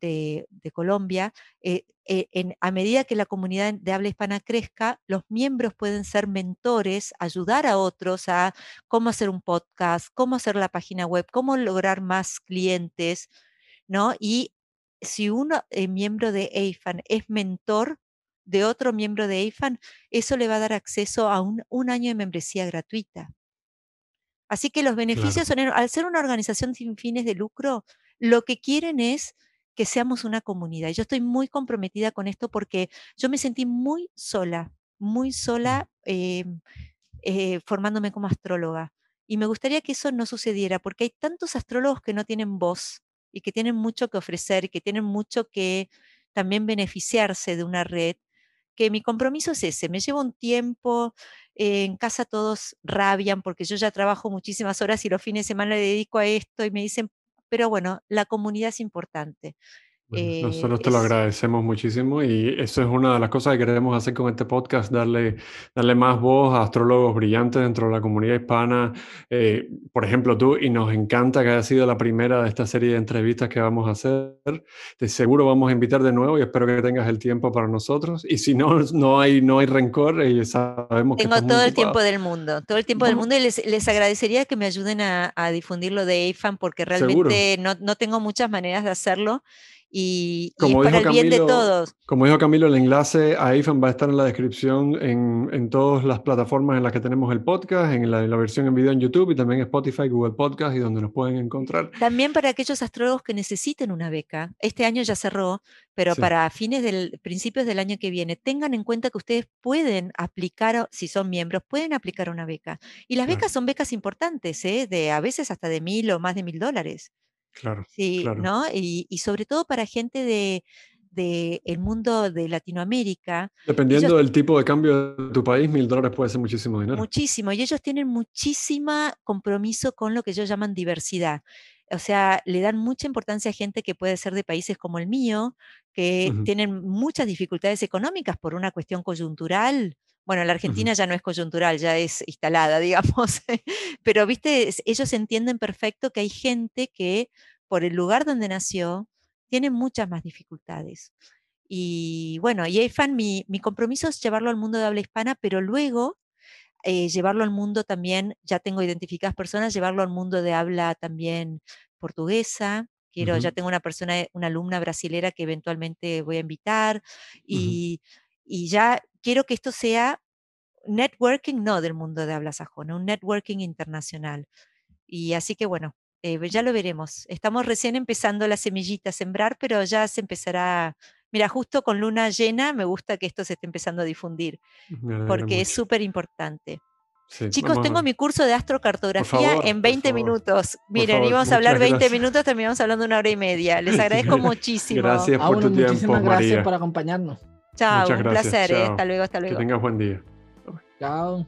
de, Colombia, eh, eh, a medida que la comunidad de habla hispana crezca, los miembros pueden ser mentores, ayudar a otros a cómo hacer un podcast, cómo hacer la página web, cómo lograr más clientes, ¿no? Y si uno miembro de AFAN es mentor de otro miembro de AFAN, eso le va a dar acceso a un, año de membresía gratuita. Así que los beneficios son, al ser una organización sin fines de lucro, lo que quieren es que seamos una comunidad. Yo estoy muy comprometida con esto porque yo me sentí muy sola, muy sola em, eh, formándome como astróloga. Y me gustaría que eso no sucediera porque hay tantos astrólogos que no tienen voz y que tienen mucho que ofrecer y que tienen mucho que también beneficiarse de una red que mi compromiso es ese, me llevo un tiempo, en casa todos rabian porque yo ya trabajo muchísimas horas y los fines de semana le dedico a esto y me dicen, pero bueno, la comunidad es importante. Nosotros te lo agradecemos muchísimo y eso es una de las cosas que queremos hacer con este podcast, darle, darle más voz a astrólogos brillantes dentro de la comunidad hispana. Eh, por ejemplo, tú, y nos encanta que haya sido la primera de esta serie de entrevistas que vamos a hacer. De seguro vamos a invitar de nuevo y espero que tengas el tiempo para nosotros. Y si no, no hay, no hay rencor y sabemos Tengo todo el tiempo del mundo, todo el tiempo del mundo y les, les, agradecería que me ayuden a, a difundir de AFAN porque realmente no, no tengo muchas maneras de hacerlo y, como es para el bien de todos. Como dijo Camilo, el enlace a IFAN va a estar en la descripción en, en todas las plataformas en las que tenemos el podcast, en la, la, versión en video en YouTube y también Spotify, Google Podcast y donde nos pueden encontrar. También para aquellos astrólogos que necesiten una beca. Este año ya cerró, pero para fines del principios del año que viene, tengan en cuenta que ustedes pueden aplicar, si son miembros, pueden aplicar una beca. Y las becas son becas importantes, ¿eh? de a veces hasta de mil o más de mil dólares. Claro. Sí, ¿no? Y, sobre todo para gente de, el mundo de Latinoamérica. Dependiendo del tipo de cambio de tu país, mil dólares puede ser muchísimo dinero. Muchísimo, y ellos tienen muchísima compromiso con lo que ellos llaman diversidad. O sea, le dan mucha importancia a gente que puede ser de países como el mío, que tienen muchas dificultades económicas por una cuestión coyuntural. Bueno, la Argentina ya no es coyuntural, ya es instalada, digamos. Pero, viste, ellos entienden perfecto que hay gente que por el lugar donde nació tiene muchas más dificultades. Y bueno, y AFAN, mi, mi compromiso es llevarlo al mundo de habla hispana, pero luego eh, llevarlo al mundo también, ya tengo identificadas personas, llevarlo al mundo de habla también portuguesa. Quiero, ya tengo una persona, una alumna brasilera que eventualmente voy a invitar. Y, y ya quiero que esto sea networking, no del mundo de habla sajona, un networking internacional. Y así que bueno, eh, ya lo veremos. Estamos recién empezando la semillita a sembrar, pero ya se empezará. Mira, justo con luna llena me gusta que esto se esté empezando a difundir, porque es súper importante. Chicos, tengo mi curso de astrocartografía en 20 minutos. Miren, íbamos a hablar 20 minutos, terminamos hablando una hora y media. Les agradezco muchísimo. Gracias por tu tiempo, Muchísimas gracias por acompañarnos. Chao, un placer. Eh. Hasta luego, hasta luego. Que tengas buen día. Chao.